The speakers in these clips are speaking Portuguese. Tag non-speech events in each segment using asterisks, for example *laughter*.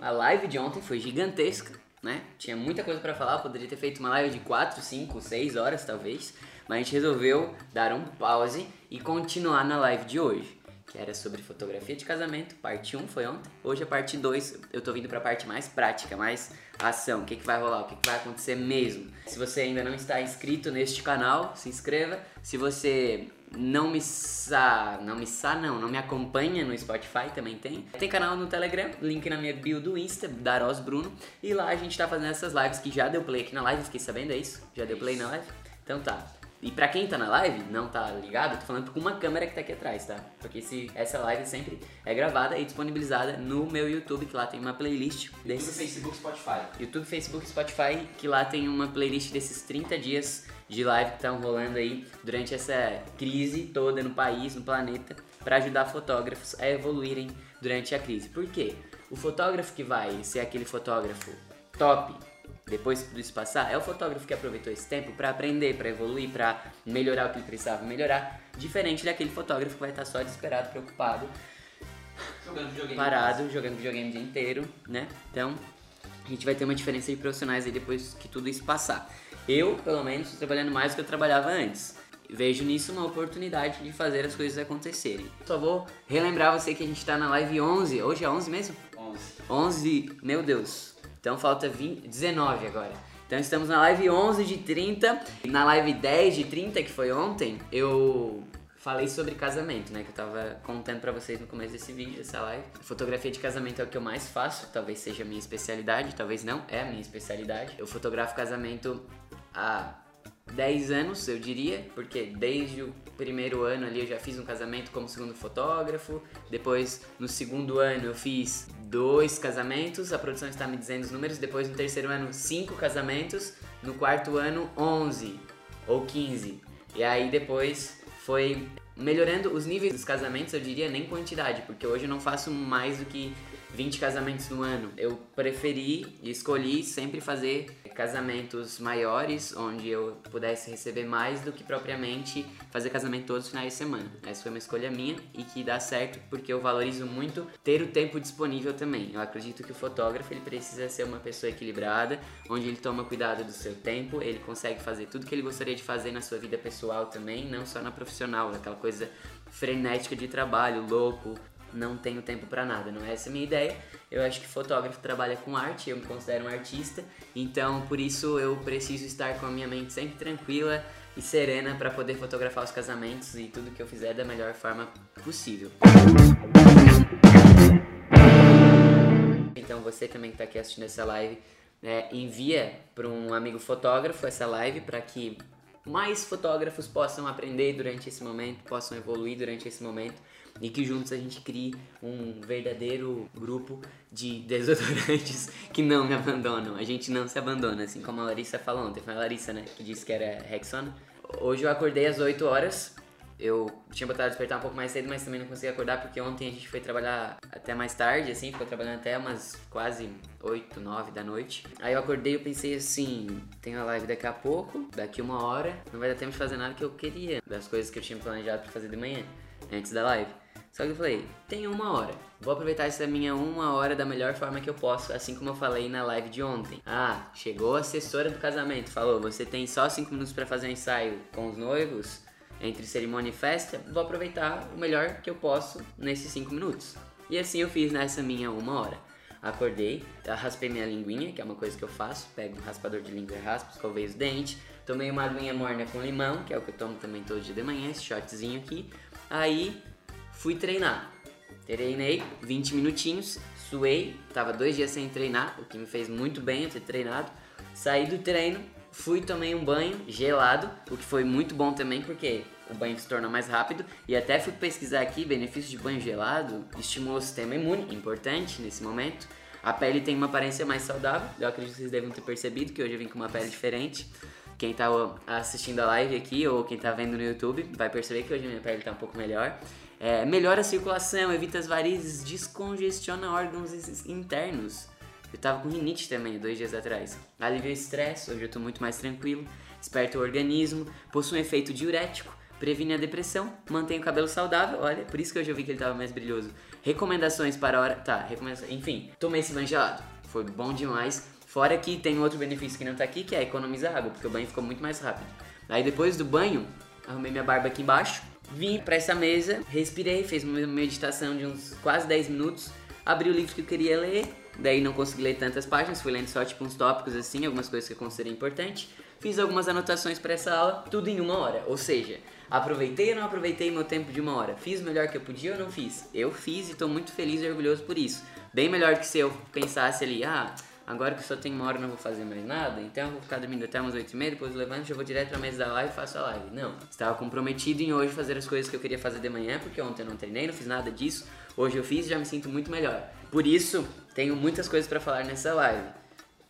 A live de ontem foi gigantesca, né? Tinha muita coisa para falar, poderia ter feito uma live de 4, 5, 6 horas talvez, mas a gente resolveu dar um pause e continuar na live de hoje, que era sobre fotografia de casamento, parte 1 foi ontem. Hoje a parte 2, eu tô vindo para a parte mais prática, mais ação, o que, que vai rolar, o que, que vai acontecer mesmo. Se você ainda não está inscrito neste canal, se inscreva. Se você não me sa, não me sa não, não me acompanha no Spotify também tem. Tem canal no Telegram, link na minha bio do Insta, Daros Bruno, e lá a gente tá fazendo essas lives que já deu play aqui na live, fiquei sabendo é isso? Já deu play na live? Então tá. E pra quem tá na live, não tá ligado, tô falando com uma câmera que tá aqui atrás, tá? Porque se essa live sempre é gravada e disponibilizada no meu YouTube, que lá tem uma playlist desses... YouTube, Facebook, Spotify. YouTube, Facebook, Spotify, que lá tem uma playlist desses 30 dias de live que estão rolando aí durante essa crise toda no país, no planeta, para ajudar fotógrafos a evoluírem durante a crise. Por quê? O fotógrafo que vai ser aquele fotógrafo top depois que tudo isso passar, é o fotógrafo que aproveitou esse tempo para aprender, para evoluir, para melhorar o que ele precisava melhorar, diferente daquele fotógrafo que vai estar só desesperado, preocupado, jogando videogame parado, jogando videogame o dia inteiro, né? Então, a gente vai ter uma diferença de profissionais aí depois que tudo isso passar. Eu, pelo menos, estou trabalhando mais do que eu trabalhava antes. Vejo nisso uma oportunidade de fazer as coisas acontecerem. Só vou relembrar você que a gente está na live 11. Hoje é 11 mesmo? 11. 11, meu Deus. Então falta 20, 19 agora. Então estamos na live 11 de 30. Na live 10 de 30, que foi ontem, eu falei sobre casamento, né? Que eu tava contando pra vocês no começo desse vídeo, dessa live. Fotografia de casamento é o que eu mais faço, talvez seja a minha especialidade, talvez não, é a minha especialidade. Eu fotografo casamento há 10 anos, eu diria, porque desde o primeiro ano ali eu já fiz um casamento como segundo fotógrafo. Depois, no segundo ano, eu fiz dois casamentos. A produção está me dizendo os números. Depois, no terceiro ano, cinco casamentos. No quarto ano, 11 ou 15. E aí depois foi melhorando os níveis dos casamentos, eu diria nem quantidade, porque hoje eu não faço mais do que 20 casamentos no ano. Eu preferi e escolhi sempre fazer casamentos maiores, onde eu pudesse receber mais do que propriamente fazer casamento todos os finais de semana. Essa foi uma escolha minha e que dá certo porque eu valorizo muito ter o tempo disponível também. Eu acredito que o fotógrafo ele precisa ser uma pessoa equilibrada, onde ele toma cuidado do seu tempo, ele consegue fazer tudo que ele gostaria de fazer na sua vida pessoal também, não só na profissional, aquela coisa frenética de trabalho, louco, não tenho tempo para nada, não é essa a minha ideia. Eu acho que fotógrafo trabalha com arte, eu me considero um artista, então por isso eu preciso estar com a minha mente sempre tranquila e serena para poder fotografar os casamentos e tudo que eu fizer da melhor forma possível. Então você também que está aqui assistindo essa live, é, envia para um amigo fotógrafo essa live para que mais fotógrafos possam aprender durante esse momento, possam evoluir durante esse momento e que juntos a gente crie um verdadeiro grupo de desodorantes *laughs* que não me abandonam. A gente não se abandona, assim como a Larissa falou ontem. Foi a Larissa, né, que disse que era Rexona. Hoje eu acordei às 8 horas. Eu tinha botado despertar um pouco mais cedo, mas também não consegui acordar porque ontem a gente foi trabalhar até mais tarde, assim, ficou trabalhando até umas quase 8, 9 da noite. Aí eu acordei e pensei assim, tem a live daqui a pouco, daqui uma hora, não vai dar tempo de fazer nada que eu queria, das coisas que eu tinha planejado para fazer de manhã, antes da live. Só que eu falei, tem uma hora. Vou aproveitar essa minha uma hora da melhor forma que eu posso, assim como eu falei na live de ontem. Ah, chegou a assessora do casamento, falou, você tem só 5 minutos para fazer um ensaio com os noivos, entre cerimônia e festa, vou aproveitar o melhor que eu posso nesses 5 minutos. E assim eu fiz nessa minha uma hora. Acordei, raspei minha linguinha, que é uma coisa que eu faço, pego um raspador de língua e raspo, escovei os dentes, tomei uma aguinha morna com limão, que é o que eu tomo também todo dia de manhã, esse shotzinho aqui. Aí fui treinar. Treinei 20 minutinhos, suei, tava dois dias sem treinar, o que me fez muito bem eu ter treinado. Saí do treino, fui tomei um banho gelado, o que foi muito bom também porque o banho se torna mais rápido e até fui pesquisar aqui benefícios de banho gelado, estimula o sistema imune, importante nesse momento. A pele tem uma aparência mais saudável, eu acredito que vocês devem ter percebido que hoje eu vim com uma pele diferente. Quem tá assistindo a live aqui ou quem tá vendo no YouTube vai perceber que hoje minha pele tá um pouco melhor. É, melhora a circulação, evita as varizes, descongestiona órgãos internos. Eu tava com rinite também dois dias atrás. Alivia o estresse, hoje eu tô muito mais tranquilo. Esperta o organismo, possui um efeito diurético, previne a depressão, mantém o cabelo saudável. Olha, por isso que eu já vi que ele tava mais brilhoso. Recomendações para a hora. Tá, recomendações. Enfim, tomei esse banho gelado. Foi bom demais. Fora que tem outro benefício que não tá aqui, que é economizar água, porque o banho ficou muito mais rápido. Aí depois do banho, arrumei minha barba aqui embaixo, vim para essa mesa, respirei, fiz uma meditação de uns quase 10 minutos, abri o livro que eu queria ler, daí não consegui ler tantas páginas, fui lendo só tipo uns tópicos assim, algumas coisas que eu considerei importante. Fiz algumas anotações para essa aula, tudo em uma hora. Ou seja, aproveitei ou não aproveitei meu tempo de uma hora? Fiz o melhor que eu podia ou não fiz? Eu fiz e estou muito feliz e orgulhoso por isso. Bem melhor que se eu pensasse ali, ah, agora que só tem uma hora não vou fazer mais nada, então eu vou ficar dormindo até umas 8 e meia, depois eu levanto, já vou direto pra mesa da live e faço a live. Não, estava comprometido em hoje fazer as coisas que eu queria fazer de manhã, porque ontem eu não treinei, não fiz nada disso. Hoje eu fiz e já me sinto muito melhor. Por isso, tenho muitas coisas para falar nessa live,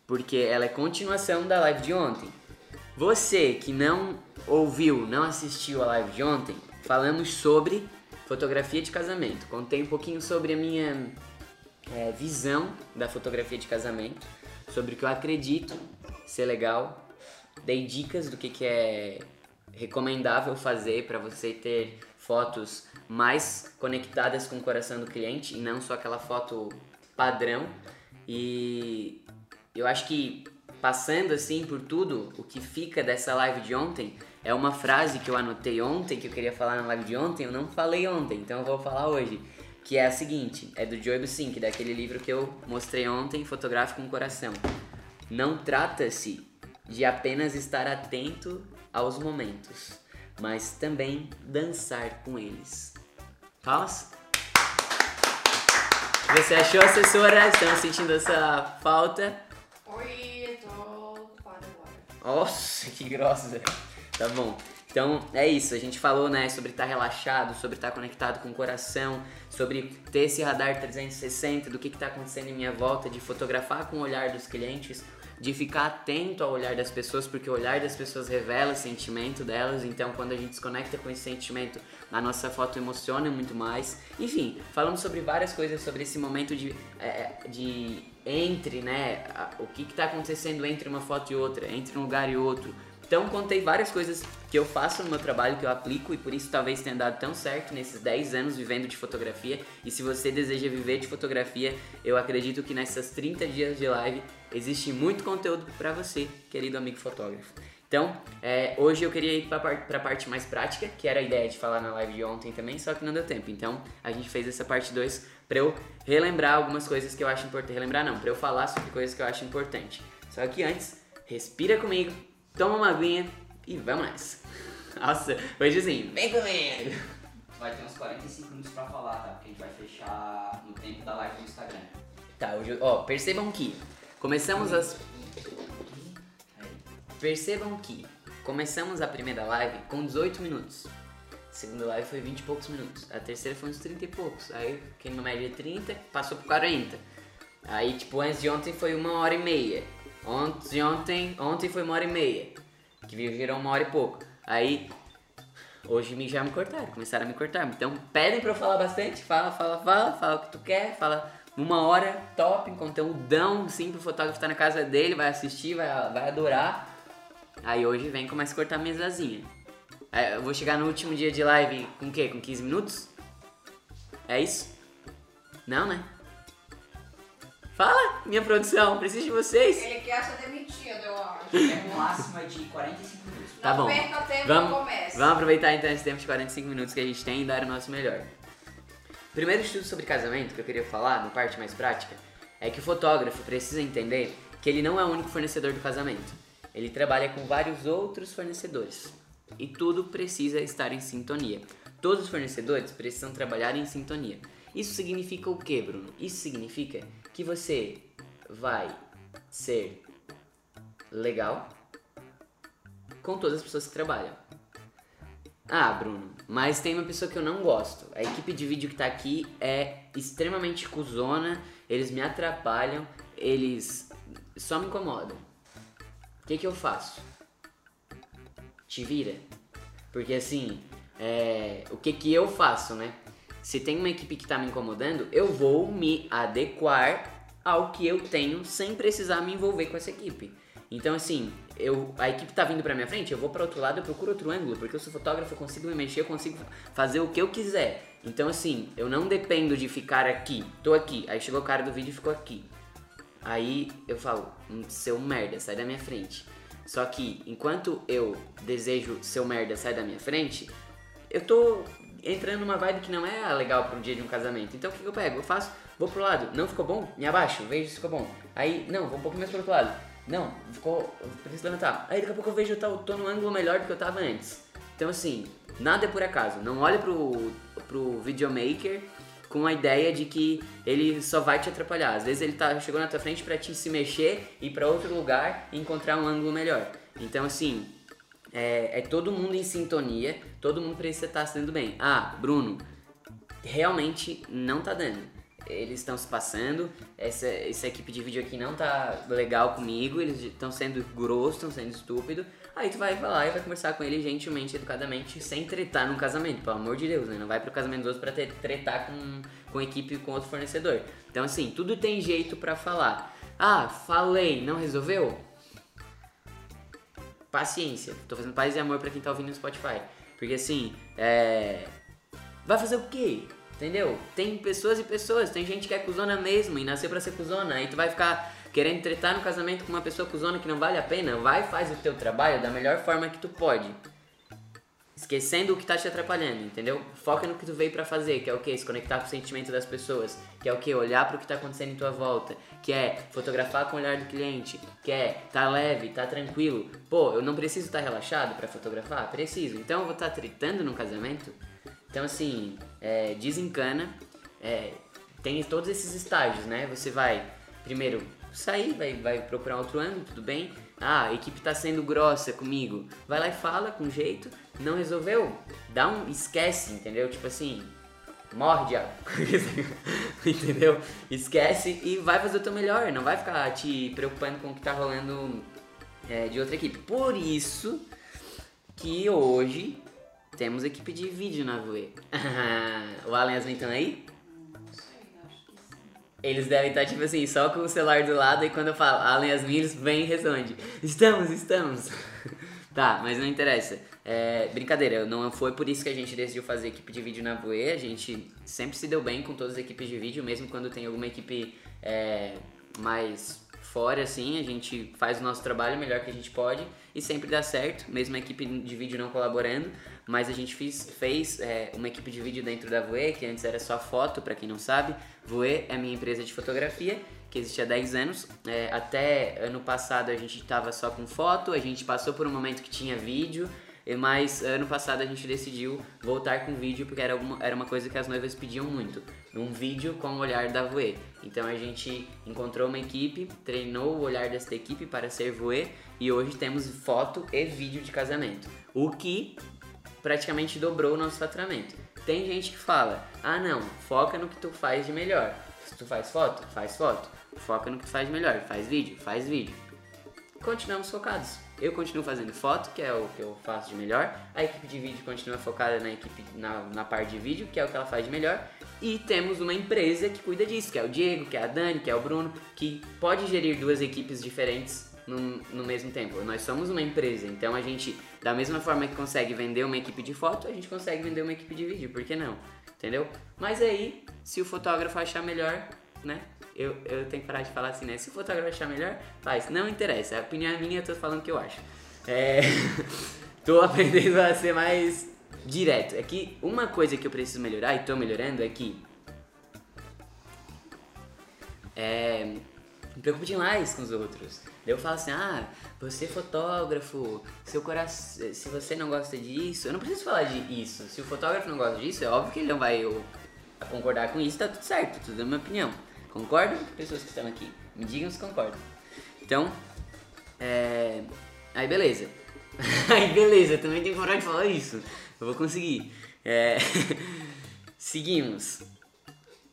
porque ela é continuação da live de ontem. Você que não ouviu, não assistiu a live de ontem, falamos sobre fotografia de casamento. Contei um pouquinho sobre a minha é, visão da fotografia de casamento, sobre o que eu acredito ser legal. Dei dicas do que, que é recomendável fazer para você ter fotos mais conectadas com o coração do cliente e não só aquela foto padrão. E eu acho que passando assim por tudo, o que fica dessa live de ontem é uma frase que eu anotei ontem, que eu queria falar na live de ontem, eu não falei ontem, então eu vou falar hoje. Que é a seguinte, é do Joe Busink, daquele livro que eu mostrei ontem, Fotográfico com Coração. Não trata-se de apenas estar atento aos momentos, mas também dançar com eles. Palmas? Você achou, assessora? Estamos sentindo essa falta? Oi, tô ocupada agora. Nossa, que grossa. Tá bom. Então é isso, a gente falou né, sobre estar relaxado, sobre estar conectado com o coração, sobre ter esse radar 360 do que está acontecendo em minha volta, de fotografar com o olhar dos clientes, de ficar atento ao olhar das pessoas, porque o olhar das pessoas revela o sentimento delas, então quando a gente se conecta com esse sentimento, a nossa foto emociona muito mais. Enfim, falamos sobre várias coisas sobre esse momento de, é, de entre, né, o que está acontecendo entre uma foto e outra, entre um lugar e outro. Então contei várias coisas que eu faço no meu trabalho, que eu aplico e por isso talvez tenha dado tão certo nesses 10 anos vivendo de fotografia. E se você deseja viver de fotografia, eu acredito que nessas 30 dias de live existe muito conteúdo para você, querido amigo fotógrafo. Então, é, hoje eu queria ir para a parte mais prática, que era a ideia de falar na live de ontem também, só que não deu tempo. Então, a gente fez essa parte 2 para eu relembrar algumas coisas que eu acho importante. Relembrar não, para eu falar sobre coisas que eu acho importante. Só que antes, respira comigo toma uma aguinha e vamos nessa. *laughs* Nossa, hoje assim, vem comigo. Vai ter uns 45 minutos pra falar, tá? Porque a gente vai fechar no tempo da live no Instagram. Tá, hoje, ó, percebam que começamos as. Percebam que começamos a primeira live com 18 minutos. A segunda live foi 20 e poucos minutos. A terceira foi uns 30 e poucos. Aí, quem no média 30, passou por 40. Aí, tipo, antes de ontem foi uma hora e meia. Ontem, ontem, ontem foi uma hora e meia. Que virou uma hora e pouco. Aí, hoje me já me cortaram, começaram a me cortar. Então, pedem pra eu falar bastante. Fala, fala, fala, fala o que tu quer, fala uma hora top, conteúdão, sim, pro fotógrafo tá na casa dele, vai assistir, vai, vai adorar. Aí hoje vem começa a cortar a mesazinha. Aí, eu vou chegar no último dia de live com o quê? Com 15 minutos? É isso? Não, né? Fala, minha produção, preciso de vocês. Ele quer ser demitido, eu acho. É máxima de 45 minutos. Tá Não bom. perca tempo Vamos, no começo. vamos aproveitar então esse tempo de 45 minutos que a gente tem e dar o nosso melhor. Primeiro estudo sobre casamento que eu queria falar, na parte mais prática, é que o fotógrafo precisa entender que ele não é o único fornecedor do casamento. Ele trabalha com vários outros fornecedores. E tudo precisa estar em sintonia. Todos os fornecedores precisam trabalhar em sintonia. Isso significa o que, Bruno? Isso significa que você vai ser legal com todas as pessoas que trabalham. Ah, Bruno, mas tem uma pessoa que eu não gosto. A equipe de vídeo que tá aqui é extremamente cuzona, eles me atrapalham, eles só me incomodam. O que, que eu faço? Te vira. Porque assim, é, o que, que eu faço, né? Se tem uma equipe que tá me incomodando, eu vou me adequar ao que eu tenho sem precisar me envolver com essa equipe. Então, assim, eu, a equipe tá vindo pra minha frente, eu vou pra outro lado, eu procuro outro ângulo, porque eu sou fotógrafo, eu consigo me mexer, eu consigo fazer o que eu quiser. Então, assim, eu não dependo de ficar aqui, tô aqui, aí chegou o cara do vídeo e ficou aqui. Aí eu falo, "Hum, seu merda, sai da minha frente. Só que enquanto eu desejo seu merda, sai da minha frente, eu tô entrando numa vibe que não é legal para um dia de um casamento. Então o que, que eu pego? Eu faço, vou pro lado, não ficou bom? Me abaixo, vejo se ficou bom. Aí, não, vou um pouco mais pro outro lado. Não, ficou. Preciso levantar. Aí daqui a pouco eu vejo eu tô, tô no ângulo melhor do que eu tava antes. Então assim, nada é por acaso. Não olhe pro, pro videomaker com a ideia de que ele só vai te atrapalhar. Às vezes ele tá, chegou na tua frente pra te se mexer, ir pra outro lugar e encontrar um ângulo melhor. Então assim, é, é todo mundo em sintonia, todo mundo precisa estar se dando bem. Ah, Bruno, realmente não tá dando. Eles estão se passando, essa, essa equipe de vídeo aqui não tá legal comigo, eles estão sendo grossos, estão sendo estúpidos. Aí tu vai falar e vai conversar com ele gentilmente, educadamente, sem tretar no casamento, pelo amor de Deus, né? Não vai pro casamento dos outros pra ter, tretar com, com equipe com outro fornecedor. Então assim, tudo tem jeito pra falar. Ah, falei, não resolveu? Paciência. Tô fazendo paz e amor pra quem tá ouvindo no Spotify. Porque assim, é. Vai fazer o quê? Entendeu? Tem pessoas e pessoas, tem gente que é cuzona mesmo e nasceu pra ser cuzona. Aí tu vai ficar querendo tretar no casamento com uma pessoa cuzona que não vale a pena. Vai faz o teu trabalho da melhor forma que tu pode. Esquecendo o que tá te atrapalhando, entendeu? Foca no que tu veio pra fazer, que é o que? Se conectar com o sentimento das pessoas, que é o que? Olhar pro que tá acontecendo em tua volta, que é fotografar com o olhar do cliente, que é tá leve, tá tranquilo. Pô, eu não preciso estar relaxado pra fotografar? Preciso. Então eu vou estar tretando no casamento? Então assim, é, desencana, é, tem todos esses estágios, né? Você vai primeiro sair, vai, vai procurar outro ângulo, tudo bem. Ah, a equipe tá sendo grossa comigo. Vai lá e fala com jeito. Não resolveu? Dá um. Esquece, entendeu? Tipo assim. Morre, diabo. *laughs* entendeu? Esquece e vai fazer o teu melhor. Não vai ficar te preocupando com o que tá rolando é, de outra equipe. Por isso que hoje temos equipe de vídeo na Voe. *laughs* o Alan e estão aí? Eles devem estar, tipo assim, só com o celular do lado e quando eu falo Alan Yasmin, eles vêm e respondem. Estamos, estamos. *laughs* tá, mas não interessa. É, brincadeira, não foi por isso que a gente decidiu fazer equipe de vídeo na Voe. A gente sempre se deu bem com todas as equipes de vídeo, mesmo quando tem alguma equipe é, mais fora, assim, a gente faz o nosso trabalho o melhor que a gente pode e sempre dá certo, mesmo a equipe de vídeo não colaborando. Mas a gente fiz, fez é, uma equipe de vídeo dentro da Voe, que antes era só foto, pra quem não sabe. Voe é a minha empresa de fotografia, que existe há 10 anos. É, até ano passado a gente tava só com foto, a gente passou por um momento que tinha vídeo. Mas ano passado a gente decidiu voltar com vídeo porque era, alguma, era uma coisa que as noivas pediam muito. Um vídeo com o olhar da Voe. Então a gente encontrou uma equipe, treinou o olhar desta equipe para ser Voe e hoje temos foto e vídeo de casamento. O que praticamente dobrou o nosso faturamento. Tem gente que fala: "Ah, não, foca no que tu faz de melhor. Se tu faz foto, faz foto. Foca no que tu faz de melhor, faz vídeo, faz vídeo." Continuamos focados. Eu continuo fazendo foto, que é o que eu faço de melhor. A equipe de vídeo continua focada na equipe na, na parte de vídeo, que é o que ela faz de melhor. E temos uma empresa que cuida disso, que é o Diego, que é a Dani, que é o Bruno, que pode gerir duas equipes diferentes no, no mesmo tempo. Nós somos uma empresa, então a gente, da mesma forma que consegue vender uma equipe de foto, a gente consegue vender uma equipe de vídeo, por que não? Entendeu? Mas aí, se o fotógrafo achar melhor, né? Eu, eu tenho que parar de falar assim, né? Se o fotógrafo achar melhor, faz. Não interessa, a opinião é minha, eu tô falando o que eu acho. É... *laughs* tô aprendendo a ser mais direto. É que uma coisa que eu preciso melhorar, e tô melhorando, é que é, me preocupo demais com os outros. Daí eu falo assim, ah, você é fotógrafo, seu coração, se você não gosta disso, eu não preciso falar de isso. Se o fotógrafo não gosta disso, é óbvio que ele não vai eu, concordar com isso, tá tudo certo, tudo é minha opinião. Concordam? Pessoas que estão aqui, me digam se concordam. Então, é, aí beleza. *laughs* aí beleza, também tenho coragem de falar isso. Eu vou conseguir. É, *laughs* Seguimos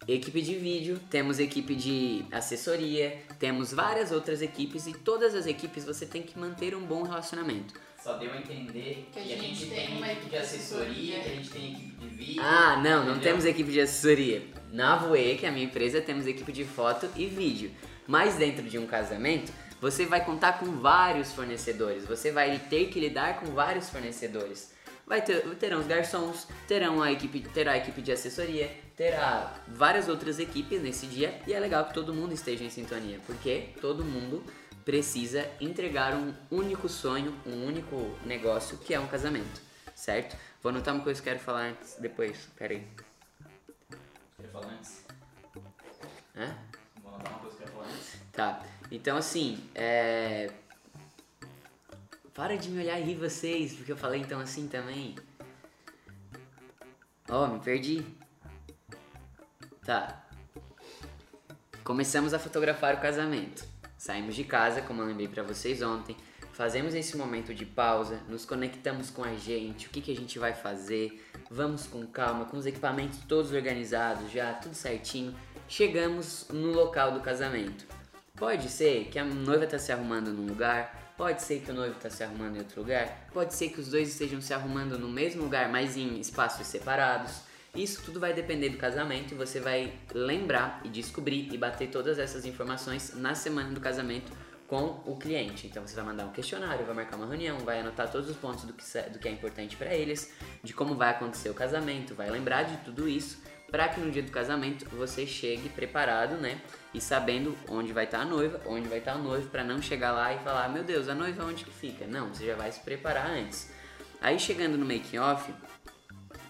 equipe de vídeo, temos equipe de assessoria, temos várias outras equipes e todas as equipes você tem que manter um bom relacionamento. Só deu a entender que, Que a gente tem uma equipe de assessoria, que a gente tem equipe de vídeo. Ah, não, não entendeu? temos equipe de assessoria. Na Voe, que é a minha empresa, temos equipe de foto e vídeo. Mas dentro de um casamento, você vai contar com vários fornecedores, você vai ter que lidar com vários fornecedores. Vai ter, terão os garçons, terão a equipe, terá a equipe de assessoria, terá várias outras equipes nesse dia e é legal que todo mundo esteja em sintonia, porque todo mundo precisa entregar um único sonho, um único negócio que é um casamento, certo? Vou anotar uma coisa que eu quero falar antes, depois, peraí. Quer falar antes? Hã? Vou anotar uma coisa que eu quero falar antes. Tá, então assim, é... Para de me olhar aí vocês, porque eu falei então assim também. Ó, me perdi. Tá. Começamos a fotografar o casamento. Saímos de casa, como eu lembrei pra vocês ontem. Fazemos esse momento de pausa, nos conectamos com a gente, o que, que a gente vai fazer. Vamos com calma, com os equipamentos todos organizados já, tudo certinho. Chegamos no local do casamento. Pode ser que a noiva está se arrumando num lugar, pode ser que o noivo está se arrumando em outro lugar, pode ser que os dois estejam se arrumando no mesmo lugar, mas em espaços separados. Isso tudo vai depender do casamento e você vai lembrar e descobrir e bater todas essas informações na semana do casamento com o cliente. Então você vai mandar um questionário, vai marcar uma reunião, vai anotar todos os pontos do que, é importante para eles, de como vai acontecer o casamento, vai lembrar de tudo isso para que no dia do casamento você chegue preparado, né? E sabendo onde vai estar a noiva, onde vai estar o noivo, para não chegar lá e falar, meu Deus, a noiva onde que fica? Não, você já vai se preparar antes. Aí chegando no making off,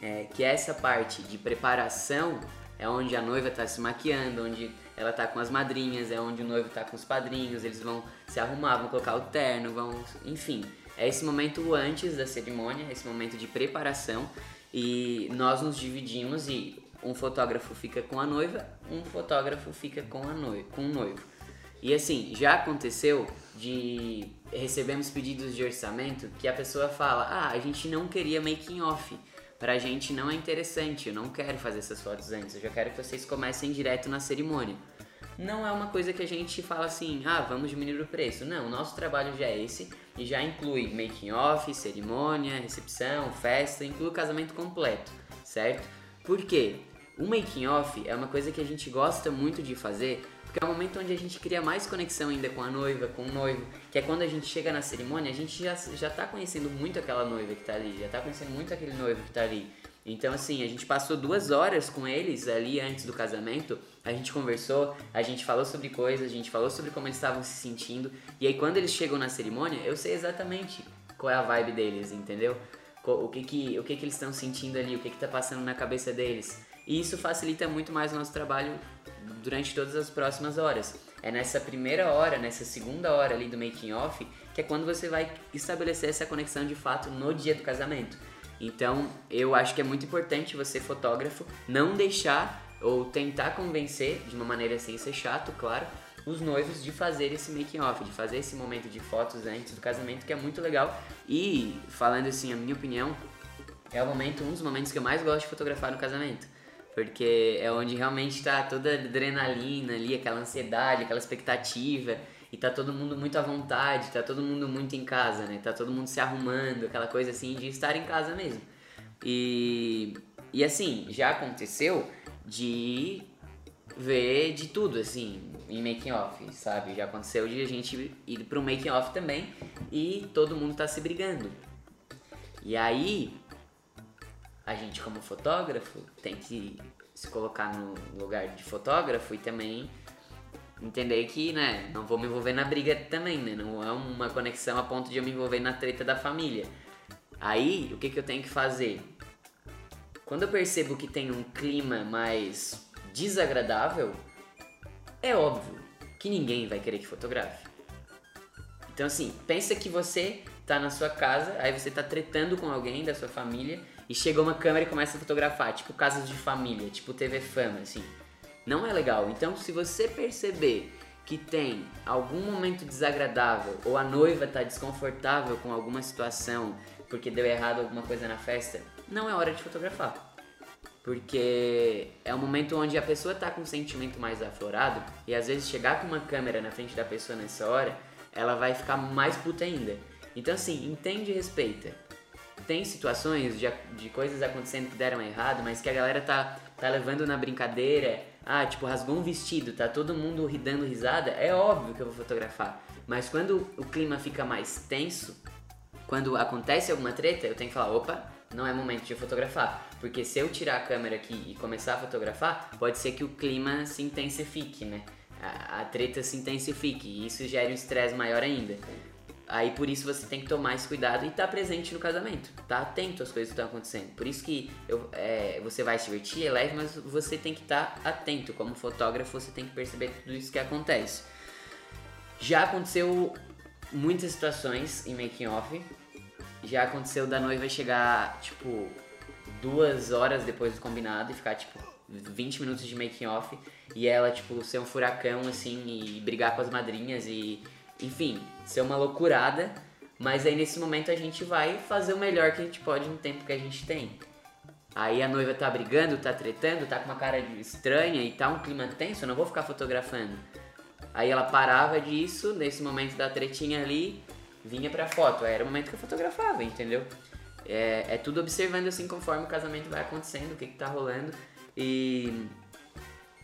é, que essa parte de preparação é onde a noiva tá se maquiando, onde ela tá com as madrinhas, é onde o noivo tá com os padrinhos, eles vão se arrumar, vão colocar o terno, vão. Enfim, é esse momento antes da cerimônia, esse momento de preparação e nós nos dividimos e um fotógrafo fica com a noiva, um fotógrafo fica com, a noiva, com o noivo. E assim, já aconteceu de recebemos pedidos de orçamento que a pessoa fala: "Ah, a gente não queria making off. Pra gente não é interessante, eu não quero fazer essas fotos antes, eu já quero que vocês comecem direto na cerimônia". Não é uma coisa que a gente fala assim: "Ah, vamos diminuir o preço". Não, o nosso trabalho já é esse e já inclui making off, cerimônia, recepção, festa, inclui o casamento completo, certo? Por quê? O making off é uma coisa que a gente gosta muito de fazer, porque é o momento onde a gente cria mais conexão ainda com a noiva, com o noivo, que é quando a gente chega na cerimônia, a gente já, já tá conhecendo muito aquela noiva que tá ali, já tá conhecendo muito aquele noivo que tá ali. Então, assim, a gente passou duas horas com eles ali antes do casamento, a gente conversou, a gente falou sobre coisas, a gente falou sobre como eles estavam se sentindo, e aí quando eles chegam na cerimônia, eu sei exatamente qual é a vibe deles, entendeu? O que que, o que, que eles estão sentindo ali, o que que tá passando na cabeça deles. E isso facilita muito mais o nosso trabalho durante todas as próximas horas. É nessa primeira hora, nessa segunda hora ali do making off, que é quando você vai estabelecer essa conexão de fato no dia do casamento. Então, eu acho que é muito importante você, fotógrafo, não deixar ou tentar convencer, de uma maneira sem ser chato, claro, os noivos de fazer esse making off, de fazer esse momento de fotos antes do casamento, que é muito legal. E, falando assim, a minha opinião, é o momento, um dos momentos que eu mais gosto de fotografar no casamento. Porque é onde realmente tá toda a adrenalina ali, aquela ansiedade, aquela expectativa. E tá todo mundo muito à vontade, tá todo mundo muito em casa, né? Tá todo mundo se arrumando, aquela coisa assim de estar em casa mesmo. E, e assim, já aconteceu de ver de tudo, assim, em making off, sabe? Já aconteceu de a gente ir pro making off também e todo mundo tá se brigando. E aí, a gente como fotógrafo tem que se colocar no lugar de fotógrafo e também entender que, né, não vou me envolver na briga também, né? Não é uma conexão a ponto de eu me envolver na treta da família. Aí, o que, que eu tenho que fazer? Quando eu percebo que tem um clima mais desagradável, é óbvio que ninguém vai querer que fotografe. Então assim, pensa que você tá na sua casa, aí você tá tretando com alguém da sua família e chega uma câmera e começa a fotografar, tipo casos de família, tipo TV Fama, assim. Não é legal. Então, se você perceber que tem algum momento desagradável ou a noiva tá desconfortável com alguma situação porque deu errado alguma coisa na festa, não é hora de fotografar. Porque é um momento onde a pessoa tá com um sentimento mais aflorado e às vezes chegar com uma câmera na frente da pessoa nessa hora, ela vai ficar mais puta ainda. Então assim, entende e respeita. Tem situações de, de coisas acontecendo que deram errado, mas que a galera tá, tá levando na brincadeira, Ah, tipo, rasgou um vestido, tá todo mundo dando risada, é óbvio que eu vou fotografar. Mas quando o clima fica mais tenso, quando acontece alguma treta, eu tenho que falar, opa, não é momento de fotografar. Porque se eu tirar a câmera aqui e começar a fotografar, pode ser que o clima se intensifique, né? A, a treta se intensifique e isso gera um estresse maior ainda. Aí por isso você tem que tomar esse cuidado e estar presente no casamento, tá atento às coisas que estão acontecendo. Por isso que eu, é, você vai se divertir, é leve, mas você tem que estar atento. Como fotógrafo, você tem que perceber tudo isso que acontece. Já aconteceu muitas situações em making off. Já aconteceu da noiva chegar, tipo, duas horas depois do combinado e ficar, tipo, 20 minutos de making off e ela, tipo, ser um furacão, assim, e brigar com as madrinhas e, enfim, ser uma loucurada. Mas aí nesse momento a gente vai fazer o melhor que a gente pode no tempo que a gente tem. Aí a noiva tá brigando, tá tretando, tá com uma cara estranha e tá um clima tenso, eu não vou ficar fotografando. Aí ela parava disso, nesse momento da tretinha ali, vinha pra foto. Aí era o momento que eu fotografava, entendeu? É, é tudo observando assim conforme o casamento vai acontecendo, o que, que tá rolando. E,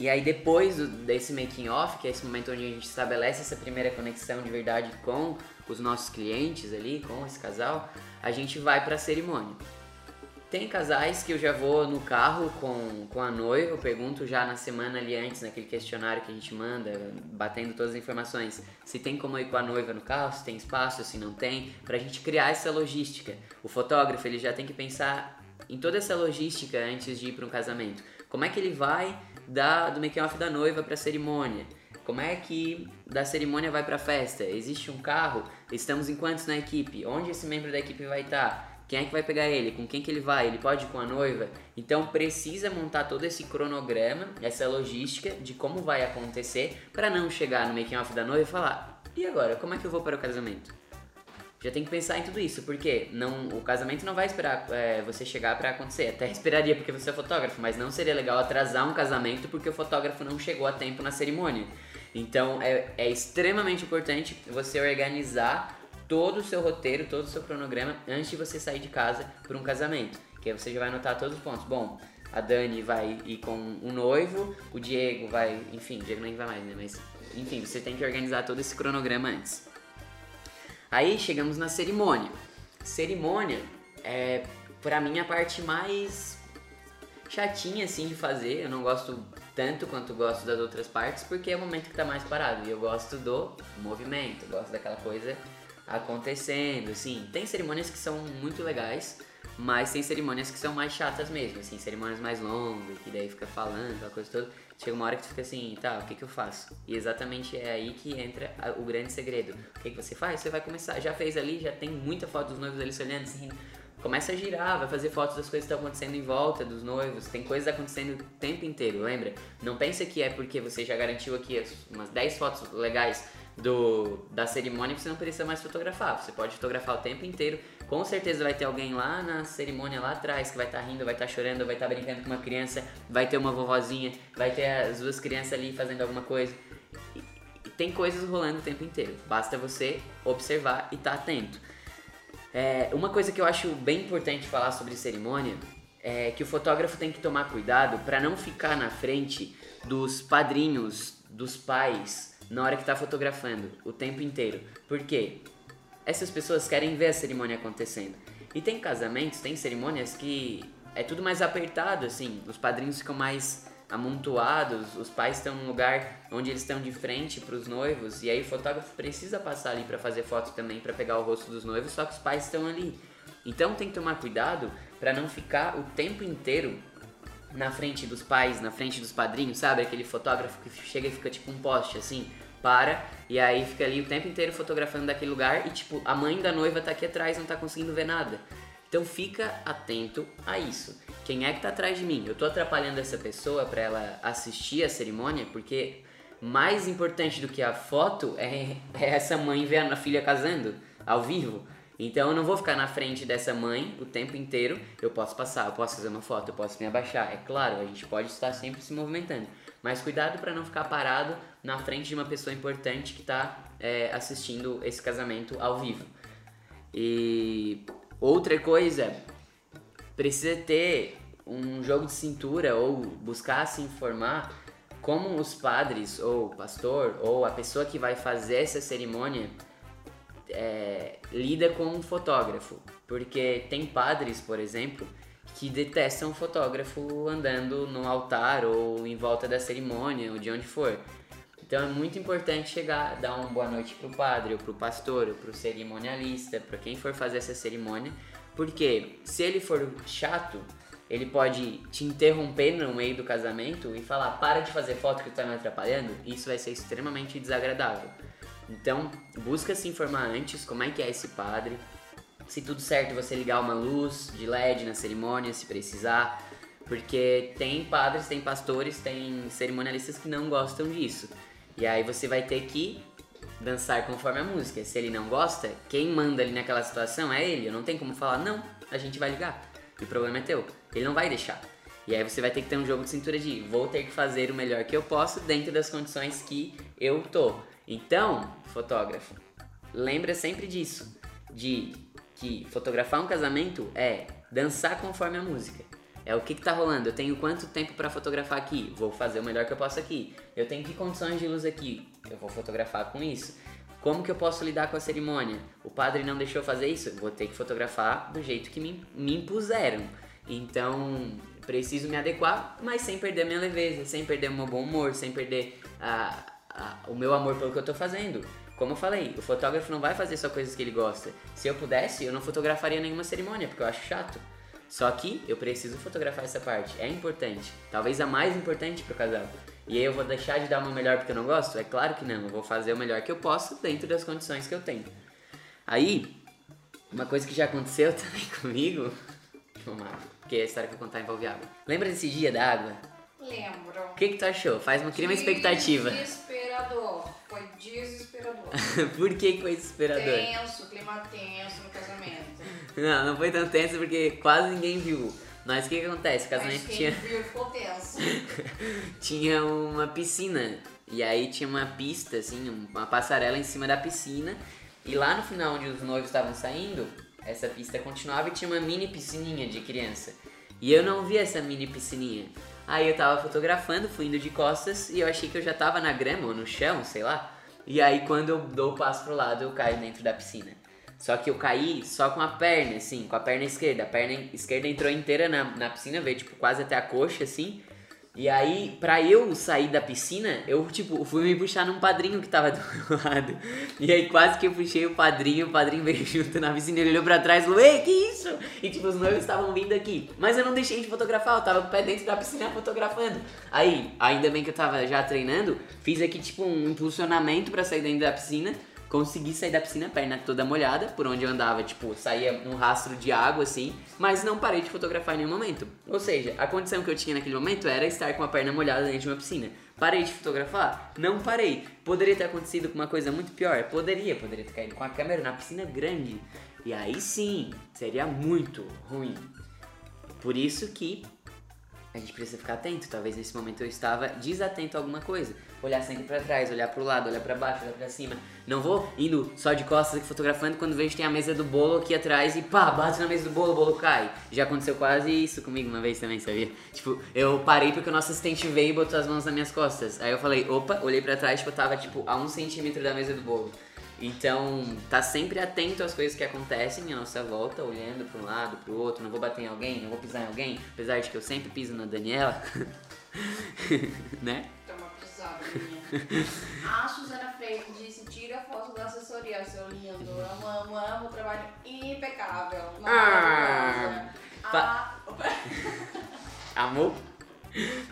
e aí depois do- desse making off, que é esse momento onde a gente estabelece essa primeira conexão de verdade com os nossos clientes ali, com esse casal, a gente vai pra cerimônia. Tem casais que eu já vou no carro com, com a noiva, eu pergunto já na semana ali antes, naquele questionário que a gente manda, batendo todas as informações, se tem como ir com a noiva no carro, se tem espaço, se não tem, pra gente criar essa logística. O fotógrafo, ele já tem que pensar em toda essa logística antes de ir para um casamento. Como é que ele vai da, do making off da noiva pra cerimônia? Como é que da cerimônia vai pra festa? Existe um carro? Estamos em quantos na equipe? Onde esse membro da equipe vai estar? Quem é que vai pegar ele? Com quem que ele vai? Ele pode ir com a noiva? Então precisa montar todo esse cronograma, essa logística de como vai acontecer para não chegar no making off da noiva e falar: "E agora, como é que eu vou para o casamento?" Já tem que pensar em tudo isso, porque não, o casamento não vai esperar é, você chegar pra acontecer. Até *laughs* esperaria porque você é fotógrafo, mas não seria legal atrasar um casamento porque o fotógrafo não chegou a tempo na cerimônia. Então é, é extremamente importante você organizar todo o seu roteiro, todo o seu cronograma antes de você sair de casa para um casamento. Que aí você já vai anotar todos os pontos. Bom, a Dani vai ir com um noivo, o Diego vai. Enfim, o Diego nem vai mais, né? Mas enfim, você tem que organizar todo esse cronograma antes. Aí chegamos na cerimônia. Cerimônia é, pra mim, a parte mais chatinha assim de fazer. Eu não gosto tanto quanto gosto das outras partes, porque é o momento que tá mais parado. E eu gosto do movimento, gosto daquela coisa acontecendo, assim. Tem cerimônias que são muito legais, mas tem cerimônias que são mais chatas mesmo, assim, cerimônias mais longas, que daí fica falando, aquela coisa toda. Chega uma hora que tu fica assim, tá, o que que eu faço? E exatamente é aí que entra o grande segredo. O que que você faz? Você vai começar, já fez ali, já tem muita foto dos noivos ali se olhando assim, começa a girar, vai fazer fotos das coisas que estão acontecendo em volta dos noivos, tem coisas acontecendo o tempo inteiro, lembra? Não pensa que é porque você já garantiu aqui as- umas 10 fotos legais do, da cerimônia que você não precisa mais fotografar. Você pode fotografar o tempo inteiro. Com certeza vai ter alguém lá na cerimônia lá atrás que vai estar rindo, vai estar chorando, vai estar brincando com uma criança, vai ter uma vovozinha, vai ter as duas crianças ali fazendo alguma coisa. E, e tem coisas rolando o tempo inteiro. Basta você observar e estar atento. É, uma coisa que eu acho bem importante falar sobre cerimônia é que o fotógrafo tem que tomar cuidado para não ficar na frente dos padrinhos, dos pais, na hora que tá fotografando, o tempo inteiro. Por quê? Essas pessoas querem ver a cerimônia acontecendo. E tem casamentos, tem cerimônias que é tudo mais apertado, assim. Os padrinhos ficam mais amontoados, os pais estão num lugar onde eles estão de frente para os noivos, e aí o fotógrafo precisa passar ali para fazer foto também, para pegar o rosto dos noivos, só que os pais estão ali. Então tem que tomar cuidado para não ficar o tempo inteiro na frente dos pais, na frente dos padrinhos, sabe? Aquele fotógrafo que chega e fica tipo um poste assim, para e aí fica ali o tempo inteiro fotografando daquele lugar e tipo a mãe da noiva tá aqui atrás, não tá conseguindo ver nada. Então fica atento a isso. Quem é que tá atrás de mim? Eu tô atrapalhando essa pessoa para ela assistir a cerimônia porque mais importante do que a foto é, é essa mãe ver a filha casando ao vivo. Então eu não vou ficar na frente dessa mãe o tempo inteiro. Eu posso passar, eu posso fazer uma foto, eu posso me abaixar. É claro, a gente pode estar sempre se movimentando. Mas cuidado para não ficar parado na frente de uma pessoa importante que está assistindo esse casamento ao vivo. E outra coisa, precisa ter um jogo de cintura ou buscar se informar como os padres, ou o pastor, ou a pessoa que vai fazer essa cerimônia é, lida com um fotógrafo. Porque tem padres, por exemplo, que detestam o fotógrafo andando no altar ou em volta da cerimônia ou de onde for. Então é muito importante chegar, dar uma boa noite pro padre, ou pro pastor, ou pro cerimonialista, para quem for fazer essa cerimônia, porque se ele for chato, ele pode te interromper no meio do casamento e falar: para de fazer foto que tu tá me atrapalhando. Isso vai ser extremamente desagradável. Então, busca se informar antes como é que é esse padre. Se tudo certo, você ligar uma luz de LED na cerimônia, se precisar. Porque tem padres, tem pastores, tem cerimonialistas que não gostam disso. E aí você vai ter que dançar conforme a música. Se ele não gosta, quem manda ali naquela situação é ele. Eu não tenho como falar, não, a gente vai ligar. E o problema é teu. Ele não vai deixar. E aí você vai ter que ter um jogo de cintura de vou ter que fazer o melhor que eu posso dentro das condições que eu tô. Então, fotógrafo, lembra sempre disso, de que fotografar um casamento é dançar conforme a música. É o que, que tá rolando. Eu tenho quanto tempo para fotografar aqui? Vou fazer o melhor que eu posso aqui. Eu tenho que condições de luz aqui? Eu vou fotografar com isso. Como que eu posso lidar com a cerimônia? O padre não deixou fazer isso? Vou ter que fotografar do jeito que me, me impuseram. Então, preciso me adequar, mas sem perder minha leveza, sem perder o meu bom humor, sem perder a, a, o meu amor pelo que eu tô fazendo. Como eu falei, o fotógrafo não vai fazer só coisas que ele gosta. Se eu pudesse, eu não fotografaria nenhuma cerimônia, porque eu acho chato. Só que eu preciso fotografar essa parte, é importante. Talvez a mais importante pro casal. E aí eu vou deixar de dar meu melhor porque eu não gosto? É claro que não, eu vou fazer o melhor que eu posso dentro das condições que eu tenho. Aí, uma coisa que já aconteceu *laughs* também comigo, vamos lá, porque a história que eu contar envolve água. Lembra desse dia da água? Lembro. O que, que tu achou? Faz uma, cria uma expectativa. Desesperador. Foi desesperador. *laughs* Por que, foi desesperador? tenso, clima tenso no casamento. Não, não foi tão tenso porque quase ninguém viu. Mas o que, que acontece? O casamento tinha, viu ficou tenso. *laughs* tinha uma piscina. E aí tinha uma pista, assim, uma passarela em cima da piscina. E lá no final onde os noivos estavam saindo, essa pista continuava e tinha uma mini piscininha de criança. E eu não vi essa mini piscininha. Aí eu tava fotografando, fui indo de costas e eu achei que eu já tava na grama ou no chão, sei lá. E aí quando eu dou o passo pro lado, eu caio dentro da piscina. Só que eu caí só com a perna, assim, com a perna esquerda. A perna esquerda entrou inteira na, na piscina, veio tipo quase até a coxa, assim. E aí, pra eu sair da piscina, eu, tipo, fui me puxar num padrinho que tava *laughs* do meu lado. E aí, quase que eu puxei o padrinho, o padrinho veio *laughs* junto na piscina, ele olhou pra trás e falou, ei, que isso? E, tipo, os noivos estavam vindo aqui. Mas eu não deixei de fotografar, eu tava com o pé dentro da piscina fotografando. Aí, ainda bem que eu tava já treinando, fiz aqui, tipo, um impulsionamento pra sair dentro da piscina. Consegui sair da piscina, perna toda molhada, por onde eu andava, tipo, saía num rastro de água, assim, mas não parei de fotografar em nenhum momento. Ou seja, a condição que eu tinha naquele momento era estar com a perna molhada dentro de uma piscina. Parei de fotografar? Não parei. Poderia ter acontecido com uma coisa muito pior? Poderia, poderia ter caído com a câmera na piscina grande. E aí sim, seria muito ruim. Por isso que a gente precisa ficar atento. Talvez nesse momento eu estava desatento a alguma coisa. Olhar sempre pra trás, olhar pro lado, olhar pra baixo, olhar pra cima. Não vou indo só de costas aqui fotografando quando vejo que tem a mesa do bolo aqui atrás e pá, bate na mesa do bolo, o bolo cai. Já aconteceu quase isso comigo uma vez também, sabia? Tipo, eu parei porque o nosso assistente veio e botou as mãos nas minhas costas. Aí eu falei, opa, olhei pra trás, tipo, eu tava tipo a um centímetro da mesa do bolo. Então, tá sempre atento às coisas que acontecem à nossa volta, olhando para um lado, para o outro. Não vou bater em alguém, não vou pisar em alguém, apesar de que eu sempre piso na Daniela, *laughs* né? A Suzana Freire disse: tira a foto da assessoria, seu lindo. Amo, amo, amo trabalho impecável. Ah, Ah, *laughs* Amor?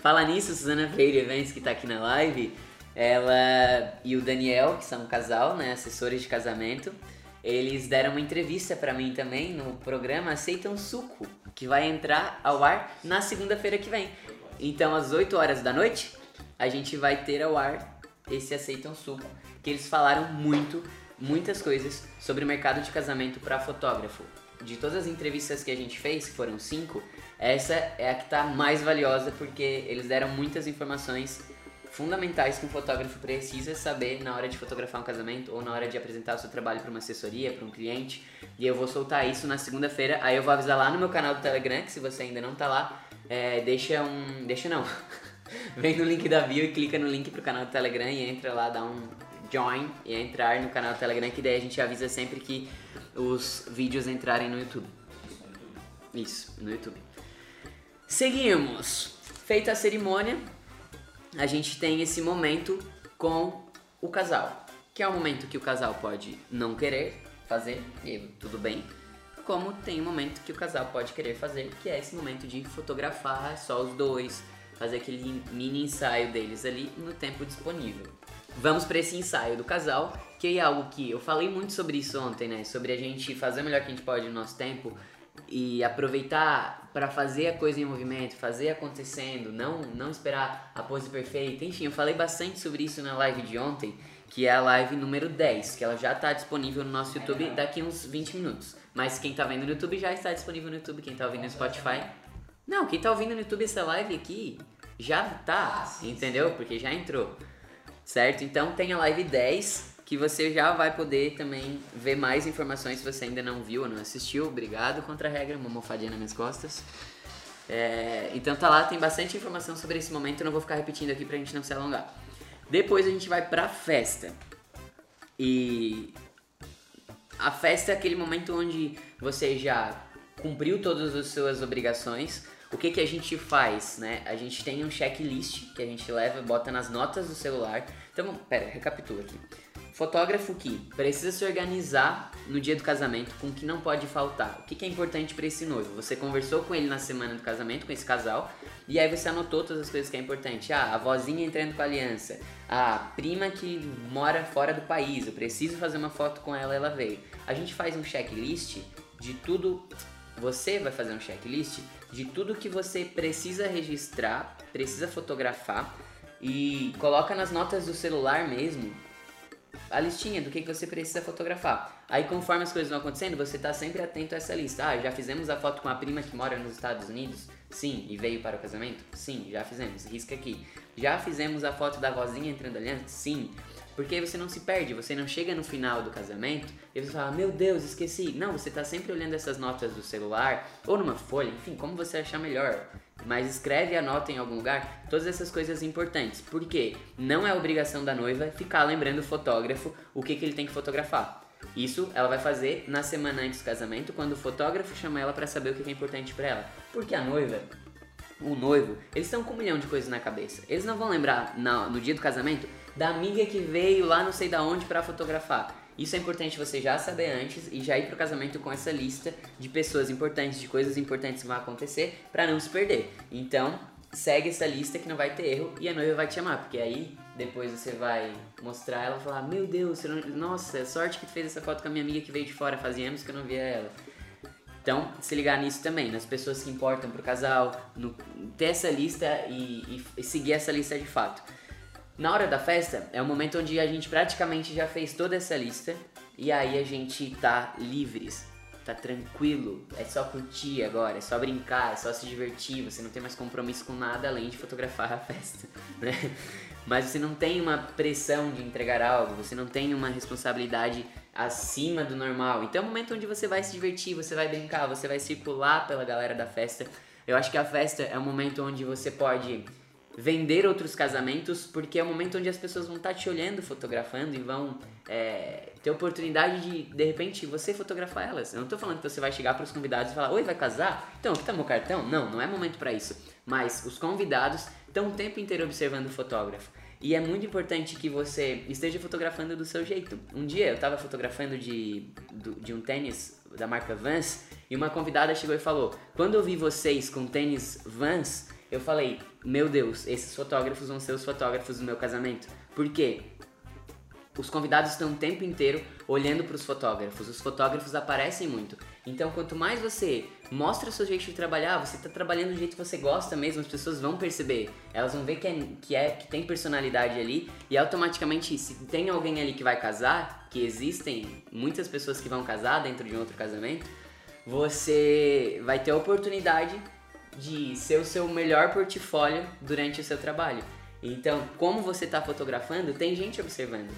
Fala nisso, Suzana Freire Eventos, que tá aqui na live, ela e o Daniel, que são um casal, né, assessores de casamento, eles deram uma entrevista pra mim também no programa Aceitam Suco, que vai entrar ao ar na segunda-feira que vem. Então, às 8 horas da noite, a gente vai ter ao ar esse Aceitam Suco, que eles falaram muito, muitas coisas sobre o mercado de casamento para fotógrafo. De todas as entrevistas que a gente fez, que foram cinco, essa é a que tá mais valiosa porque eles deram muitas informações fundamentais que um fotógrafo precisa saber na hora de fotografar um casamento ou na hora de apresentar o seu trabalho para uma assessoria, para um cliente. E eu vou soltar isso na segunda-feira. Aí eu vou avisar lá no meu canal do Telegram, que se você ainda não tá lá, é, deixa um. Deixa não. *laughs* *laughs* Vem no link da bio e clica no link pro canal do Telegram e entra lá, dá um join e entrar no canal do Telegram, que daí a gente avisa sempre que os vídeos entrarem no YouTube. Isso, no YouTube. Seguimos. Feita a cerimônia, a gente tem esse momento com o casal, que é um momento que o casal pode não querer fazer, e tudo bem, como tem um momento que o casal pode querer fazer, que é esse momento de fotografar só os dois, fazer aquele mini ensaio deles ali no tempo disponível. Vamos para esse ensaio do casal, que é algo que eu falei muito sobre isso ontem, né? Sobre a gente fazer o melhor que a gente pode no nosso tempo e aproveitar para fazer a coisa em movimento, fazer acontecendo, não não esperar a pose perfeita. Enfim, eu falei bastante sobre isso na live de ontem, que é a live número 10, que ela já está disponível no nosso YouTube daqui uns 20 minutos. Mas quem tá vendo no YouTube já está disponível no YouTube, quem tá ouvindo no Spotify. Não, quem tá ouvindo no YouTube essa live aqui já tá, entendeu? Porque já entrou. Certo? Então tem a live 10 que você já vai poder também ver mais informações se você ainda não viu ou não assistiu. Obrigado, contra a regra, uma almofadinha nas minhas costas. É, então tá lá, tem bastante informação sobre esse momento, eu não vou ficar repetindo aqui pra gente não se alongar. Depois a gente vai pra festa. E a festa é aquele momento onde você já cumpriu todas as suas obrigações. O que, que a gente faz, né? A gente tem um checklist que a gente leva, bota nas notas do celular. Então, pera, recapitula aqui. Fotógrafo que precisa se organizar no dia do casamento com o que não pode faltar. O que, que é importante para esse noivo? Você conversou com ele na semana do casamento, com esse casal, e aí você anotou todas as coisas que é importante. Ah, a vozinha entrando com a aliança. A prima que mora fora do país, eu preciso fazer uma foto com ela, ela veio. A gente faz um checklist de tudo. Você vai fazer um checklist de tudo que você precisa registrar, precisa fotografar e coloca nas notas do celular mesmo a listinha do que, que você precisa fotografar. Aí conforme as coisas vão acontecendo, você está sempre atento a essa lista. Ah, já fizemos a foto com a prima que mora nos Estados Unidos? Sim. E veio para o casamento? Sim, já fizemos. Risca aqui. Já fizemos a foto da vozinha entrando aliança? Sim. Porque aí você não se perde, você não chega no final do casamento e você fala, meu Deus, esqueci. Não, você está sempre olhando essas notas do celular ou numa folha, enfim, como você achar melhor. Mas escreve a nota em algum lugar, todas essas coisas importantes. Porque não é obrigação da noiva ficar lembrando o fotógrafo o que, que ele tem que fotografar. Isso ela vai fazer na semana antes do casamento, quando o fotógrafo chama ela para saber o que é importante para ela. Porque a noiva, o noivo, eles estão com um milhão de coisas na cabeça. Eles não vão lembrar no, no dia do casamento da amiga que veio lá não sei da onde para fotografar. Isso é importante você já saber antes e já ir pro casamento com essa lista de pessoas importantes, de coisas importantes que vão acontecer para não se perder. Então, segue essa lista que não vai ter erro e a noiva vai te chamar, porque aí depois você vai mostrar ela e falar: Meu Deus, não... nossa, sorte que tu fez essa foto com a minha amiga que veio de fora, fazia anos que eu não via ela. Então, se ligar nisso também, nas pessoas que importam pro casal, no... ter essa lista e, e seguir essa lista de fato. Na hora da festa é o momento onde a gente praticamente já fez toda essa lista e aí a gente tá livres, tá tranquilo, é só curtir agora, é só brincar, é só se divertir, você não tem mais compromisso com nada além de fotografar a festa, *laughs* né? Mas você não tem uma pressão de entregar algo, você não tem uma responsabilidade acima do normal. Então é o momento onde você vai se divertir, você vai brincar, você vai circular pela galera da festa. Eu acho que a festa é o momento onde você pode vender outros casamentos, porque é o momento onde as pessoas vão estar tá te olhando, fotografando e vão é, ter oportunidade de, de repente, você fotografar elas. Eu não estou falando que você vai chegar para os convidados e falar: Oi, vai casar? Então, aqui tá meu cartão? Não, não é momento para isso. Mas os convidados estão o tempo inteiro observando o fotógrafo. E é muito importante que você esteja fotografando do seu jeito. Um dia eu estava fotografando de, de um tênis da marca Vans e uma convidada chegou e falou: Quando eu vi vocês com tênis Vans, eu falei, meu Deus, esses fotógrafos vão ser os fotógrafos do meu casamento. Por quê? Os convidados estão o tempo inteiro olhando para os fotógrafos. Os fotógrafos aparecem muito. Então, quanto mais você mostra o seu jeito de trabalhar, você está trabalhando do jeito que você gosta mesmo, as pessoas vão perceber. Elas vão ver que, é, que, é, que tem personalidade ali e automaticamente, se tem alguém ali que vai casar, que existem muitas pessoas que vão casar dentro de um outro casamento, você vai ter a oportunidade de ser o seu melhor portfólio durante o seu trabalho. Então, como você está fotografando, tem gente observando.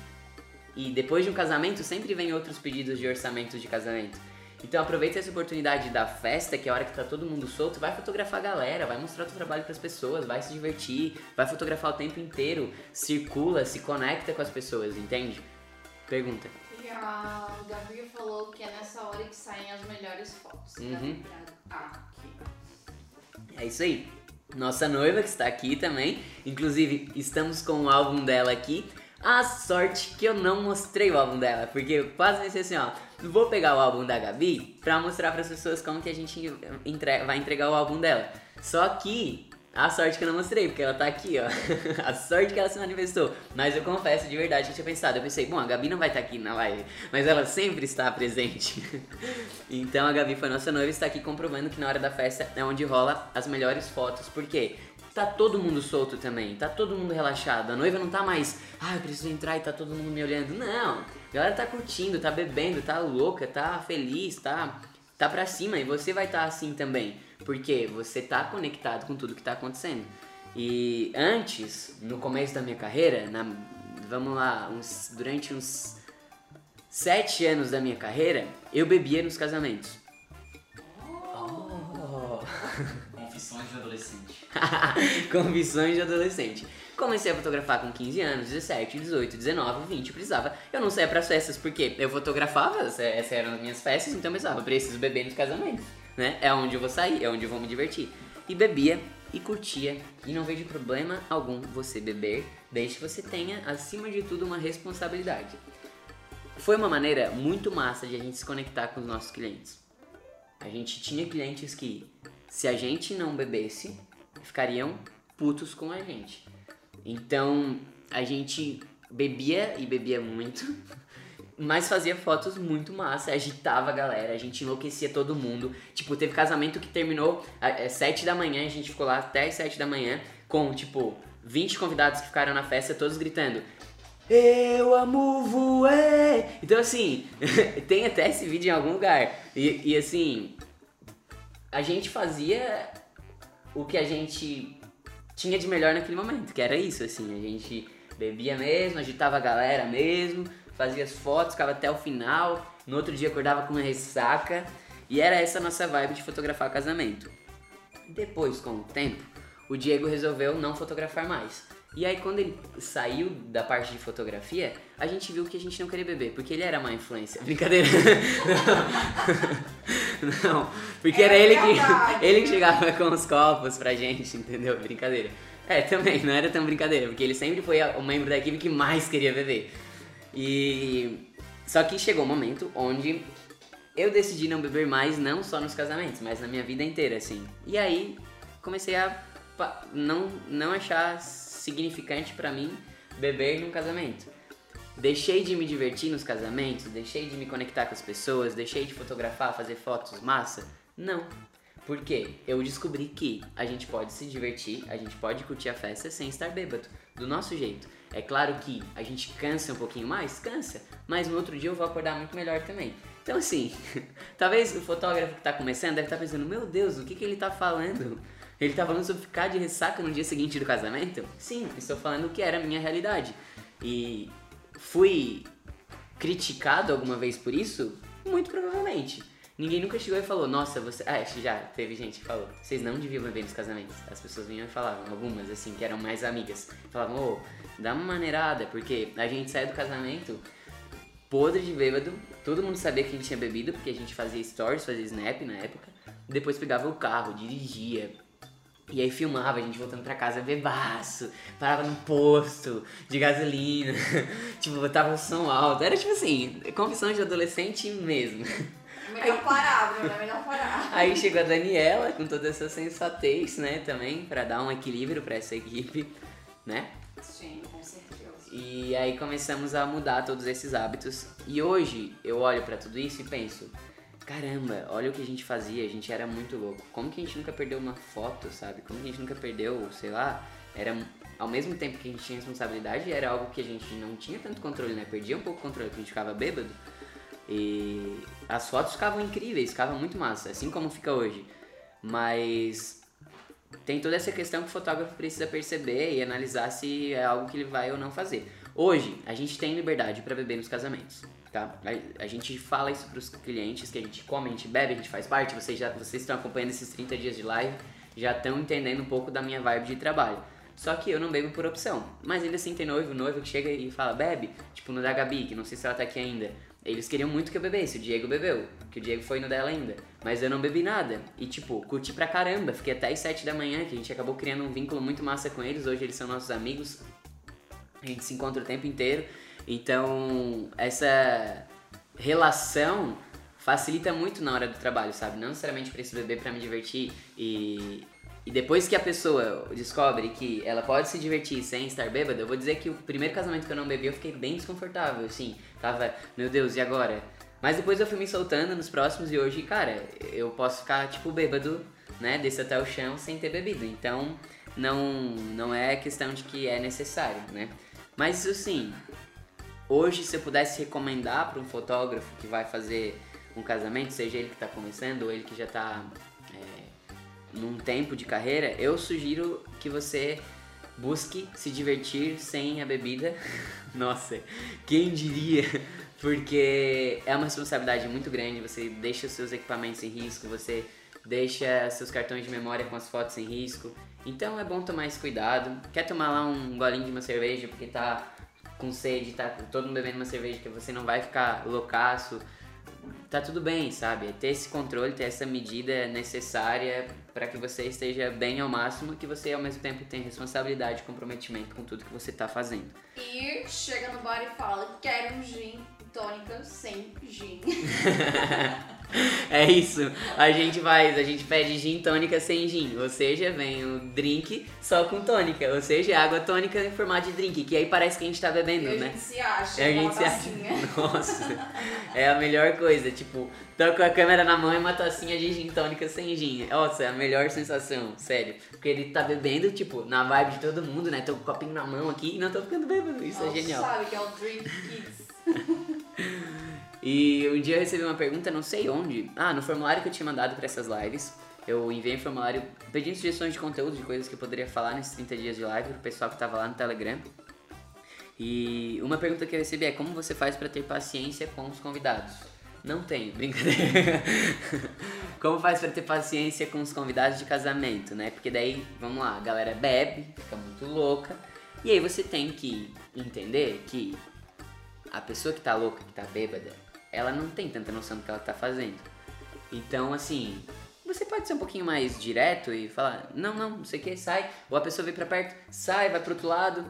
E depois de um casamento, sempre vem outros pedidos de orçamentos de casamento. Então aproveita essa oportunidade da festa, que é a hora que tá todo mundo solto, vai fotografar a galera, vai mostrar o teu trabalho pras pessoas, vai se divertir, vai fotografar o tempo inteiro, circula, se conecta com as pessoas, entende? Pergunta. E a Gabi falou que é nessa hora que saem as melhores fotos. Uhum. Gabi Braga. Aqui. É isso aí. Nossa noiva que está aqui também. Inclusive, estamos com o álbum dela aqui. A sorte que eu não mostrei o álbum dela, porque eu quase pensei assim, ó, vou pegar o álbum da Gabi pra mostrar pras pessoas como que a gente entre- vai entregar o álbum dela. Só que a sorte que eu não mostrei, porque ela tá aqui, ó. *laughs* A sorte que ela se manifestou. Mas eu confesso de verdade que eu tinha pensado. Eu pensei, bom, a Gabi não vai estar aqui na live, mas ela sempre está presente. *laughs* Então a Gabi foi nossa noiva e está aqui comprovando que na hora da festa é onde rola as melhores fotos. Por quê? Tá todo mundo solto também, tá todo mundo relaxado. A noiva não tá mais, ah, eu preciso entrar e tá todo mundo me olhando. Não, a galera tá curtindo, tá bebendo, tá louca, tá feliz, tá, tá pra cima. E você vai estar assim também, porque você tá conectado com tudo que tá acontecendo. E antes, no começo da minha carreira, na, vamos lá, uns, durante uns sete anos da minha carreira, eu bebia nos casamentos. Oh. *laughs* Confissões de adolescente. *laughs* Confissões de adolescente. Comecei a fotografar com 15 anos, 17, 18, 19, 20, precisava. Eu não saía pras festas porque eu fotografava, essa- essas eram as minhas festas, então eu pensava, preciso beber nos casamentos, né? É onde eu vou sair, é onde eu vou me divertir. E bebia e curtia. E não vejo problema algum você beber, desde que você tenha, acima de tudo, uma responsabilidade. Foi uma maneira muito massa de a gente se conectar com os nossos clientes. A gente tinha clientes que, se a gente não bebesse, ficariam putos com a gente. Então, a gente bebia e bebia muito, *laughs* mas fazia fotos muito massa, agitava a galera, a gente enlouquecia todo mundo. Tipo, teve casamento que terminou às 7 da manhã, a gente ficou lá até as 7 da manhã, com, tipo, 20 convidados que ficaram na festa, todos gritando. Eu amo voer! Então, assim, *laughs* tem até esse vídeo em algum lugar. E, e, assim, a gente fazia o que a gente tinha de melhor naquele momento, que era isso, assim, a gente bebia mesmo, agitava a galera mesmo, fazia as fotos, ficava até o final, no outro dia acordava com uma ressaca, e era essa nossa vibe de fotografar casamento. Depois, com o tempo, o Diego resolveu não fotografar mais. E aí quando ele saiu da parte de fotografia, a gente viu que a gente não queria beber, porque ele era má influência. *laughs* Brincadeira. *laughs* *laughs* Não, porque É era ele verdade. que, ele que chegava com os copos pra gente, entendeu? Brincadeira. É, também, não era tão brincadeira, porque ele sempre foi o membro da equipe que mais queria beber. E. Só que chegou um momento onde eu decidi não beber mais, não só nos casamentos, mas na minha vida inteira, assim. E aí comecei a não, não achar significante pra mim beber num casamento. Deixei de me divertir nos casamentos, deixei de me conectar com as pessoas, deixei de fotografar, fazer fotos massa? Não. Por quê? Eu descobri que a gente pode se divertir, a gente pode curtir a festa sem estar bêbado, do nosso jeito. É claro que a gente cansa um pouquinho mais, cansa, mas no outro dia eu vou acordar muito melhor também. Então assim, *laughs* talvez o fotógrafo que tá começando deve estar pensando, meu Deus, o que, que ele tá falando? Ele tá falando sobre ficar de ressaca no dia seguinte do casamento? Sim, estou falando o que era a minha realidade. E fui criticado alguma vez por isso? Muito provavelmente. Ninguém nunca chegou e falou, nossa, você. Ah, que já teve gente que falou, vocês não deviam beber nos casamentos. As pessoas vinham e falavam, algumas assim, que eram mais amigas. Falavam, ô, dá uma maneirada, porque a gente sai do casamento podre de bêbado, todo mundo sabia que a gente tinha bebido, porque a gente fazia stories, fazia snap na época. Depois pegava o carro, dirigia, e aí filmava a gente voltando pra casa bebaço, parava no posto de gasolina, *laughs* tipo, botava o som alto. Era tipo assim, confissões de adolescente mesmo. Melhor parar, Bruno, é melhor parar. *laughs* Aí chegou a Daniela com toda essa sensatez, né, também, pra dar um equilíbrio pra essa equipe, né? Sim, com certeza. E aí começamos a mudar todos esses hábitos. E hoje eu olho pra tudo isso e penso, caramba, olha o que a gente fazia, a gente era muito louco. Como que a gente nunca perdeu uma foto, sabe? Como que a gente nunca perdeu, sei lá, era ao mesmo tempo que a gente tinha responsabilidade, era algo que a gente não tinha tanto controle, né? Perdia um pouco o controle, porque a gente ficava bêbado. E as fotos ficavam incríveis, ficavam muito massa, assim como fica hoje. Mas tem toda essa questão que o fotógrafo precisa perceber e analisar se é algo que ele vai ou não fazer. Hoje, a gente tem liberdade pra beber nos casamentos, tá? A, a gente fala isso pros clientes, que a gente come, a gente bebe, a gente faz parte. Vocês já vocês estão acompanhando esses 30 dias de live, já estão entendendo um pouco da minha vibe de trabalho. Só que eu não bebo por opção. Mas ainda assim tem noivo, noivo que chega e fala, bebe. Tipo no da Gabi, que não sei se ela tá aqui ainda. Eles queriam muito que eu bebesse, o Diego bebeu, que o Diego foi no dela ainda. Mas eu não bebi nada. E tipo, curti pra caramba. Fiquei até as 7 da manhã, que a gente acabou criando um vínculo muito massa com eles. Hoje eles são nossos amigos. A gente se encontra o tempo inteiro. Então, essa relação facilita muito na hora do trabalho, sabe? Não necessariamente preciso beber pra me divertir e e depois que a pessoa descobre que ela pode se divertir sem estar bêbada, eu vou dizer que o primeiro casamento que eu não bebi eu fiquei bem desconfortável, assim. Tava, meu Deus, e agora? Mas depois eu fui me soltando nos próximos e hoje, cara, eu posso ficar, tipo, bêbado, né? Desse até o chão sem ter bebido. Então, não, não é questão de que é necessário, né? Mas, assim, hoje se eu pudesse recomendar para um fotógrafo que vai fazer um casamento, seja ele que tá começando ou ele que já tá num tempo de carreira, eu sugiro que você busque se divertir sem a bebida. *laughs* Nossa, quem diria? Porque é uma responsabilidade muito grande, você deixa os seus equipamentos em risco, você deixa seus cartões de memória com as fotos em risco. Então é bom tomar esse cuidado. Quer tomar lá um golinho de uma cerveja porque tá com sede, tá todo mundo bebendo uma cerveja que você não vai ficar loucaço tá tudo bem, sabe? Ter esse controle, ter essa medida necessária para que você esteja bem ao máximo, que você ao mesmo tempo tenha responsabilidade e comprometimento com tudo que você tá fazendo. E chega no bar e fala, quero um gin tônica sem gin. *laughs* é isso. A gente faz, a gente pede gin tônica sem gin. Ou seja, vem o drink só com tônica. Ou seja, água tônica em formato de drink. Que aí parece que a gente tá bebendo, e né? A gente se acha. É, a gente se acha. *laughs* Nossa. É a melhor coisa. Tipo, tô com a câmera na mão e uma tacinha de gin tônica sem gin. Nossa, é a melhor sensação, sério. Porque ele tá bebendo, tipo, na vibe de todo mundo, né? Tô com o copinho na mão aqui e não tô ficando bêbado. Isso Nossa, é genial. sabe que é o Drink Kids. *laughs* E um dia eu recebi uma pergunta, não sei onde. Ah, no formulário que eu tinha mandado para essas lives. Eu enviei um formulário pedindo sugestões de conteúdo, de coisas que eu poderia falar nesses 30 dias de live pro pessoal que tava lá no Telegram. E uma pergunta que eu recebi é como você faz para ter paciência com os convidados? Não tenho, *laughs* brincadeira. como faz para ter paciência com os convidados de casamento, né? Porque daí, vamos lá, a galera bebe, fica muito louca. E aí você tem que entender que a pessoa que tá louca, que tá bêbada, ela não tem tanta noção do que ela tá fazendo. Então, assim, você pode ser um pouquinho mais direto e falar, não, não, não sei o que, sai. Ou a pessoa vem pra perto, sai, vai pro outro lado.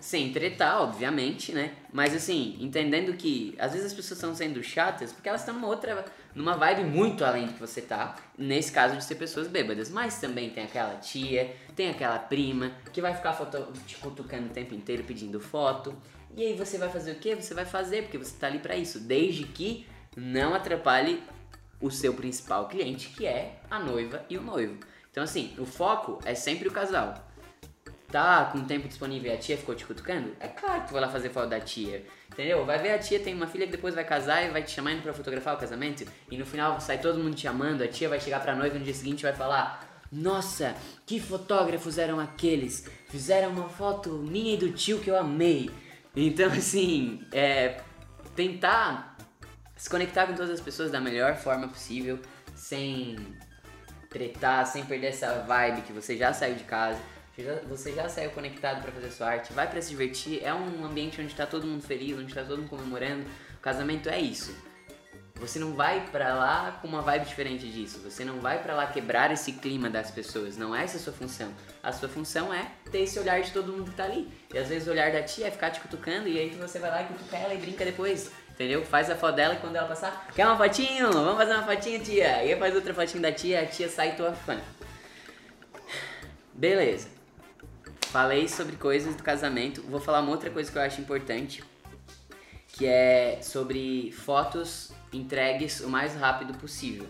Sem tretar, obviamente, né? Mas assim, entendendo que às vezes as pessoas estão sendo chatas porque elas estão numa outra. numa vibe muito além do que você tá. Nesse caso de ser pessoas bêbadas. Mas também tem aquela tia, tem aquela prima que vai ficar foto, te cutucando o tempo inteiro pedindo foto. E aí você vai fazer o que? Você vai fazer, porque você tá ali para isso, desde que não atrapalhe o seu principal cliente, que é a noiva e o noivo. Então assim, o foco é sempre o casal. Tá com tempo disponível e a tia ficou te cutucando? É claro que tu vai lá fazer foto da tia. Entendeu? Vai ver a tia tem uma filha que depois vai casar e vai te chamando para fotografar o casamento. E no final sai todo mundo te amando, a tia vai chegar pra noiva no dia seguinte e vai falar: Nossa, que fotógrafos eram aqueles? Fizeram uma foto minha e do tio que eu amei. Então, *laughs* assim, é, tentar se conectar com todas as pessoas da melhor forma possível, sem tretar, sem perder essa vibe que você já saiu de casa, você já saiu conectado para fazer sua arte, vai para se divertir, é um ambiente onde tá todo mundo feliz, onde tá todo mundo comemorando. O casamento é isso. Você não vai para lá com uma vibe diferente disso. Você não vai para lá quebrar esse clima das pessoas. Não é essa a sua função. A sua função é ter esse olhar de todo mundo que tá ali. E às vezes o olhar da tia é ficar te cutucando e aí você vai lá e cutuca ela e brinca depois. Entendeu? Faz a foto dela e quando ela passar, quer uma fotinho? Vamos fazer uma fotinha, tia. E aí faz outra fotinho da tia, a tia sai tua fã. Beleza. Falei sobre coisas do casamento. Vou falar uma outra coisa que eu acho importante, que é sobre fotos entregues o mais rápido possível.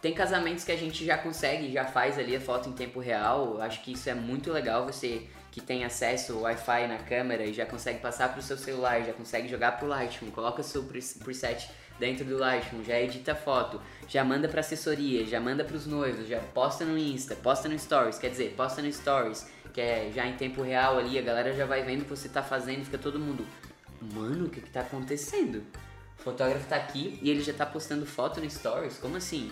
Tem casamentos que a gente já consegue, já faz ali a foto em tempo real. Acho que isso é muito legal. Você que tem acesso ao Wi-Fi na câmera e já consegue passar para o seu celular, já consegue jogar pro Lightroom, coloca seu preset dentro do Lightroom, já edita foto, já manda para assessoria, já manda para os noivos, já posta no Insta, posta no Stories, quer dizer, posta no Stories que é já em tempo real ali, a galera já vai vendo o que você tá fazendo, fica todo mundo, mano, o que que tá acontecendo? O fotógrafo tá aqui e ele já tá postando foto no stories, como assim?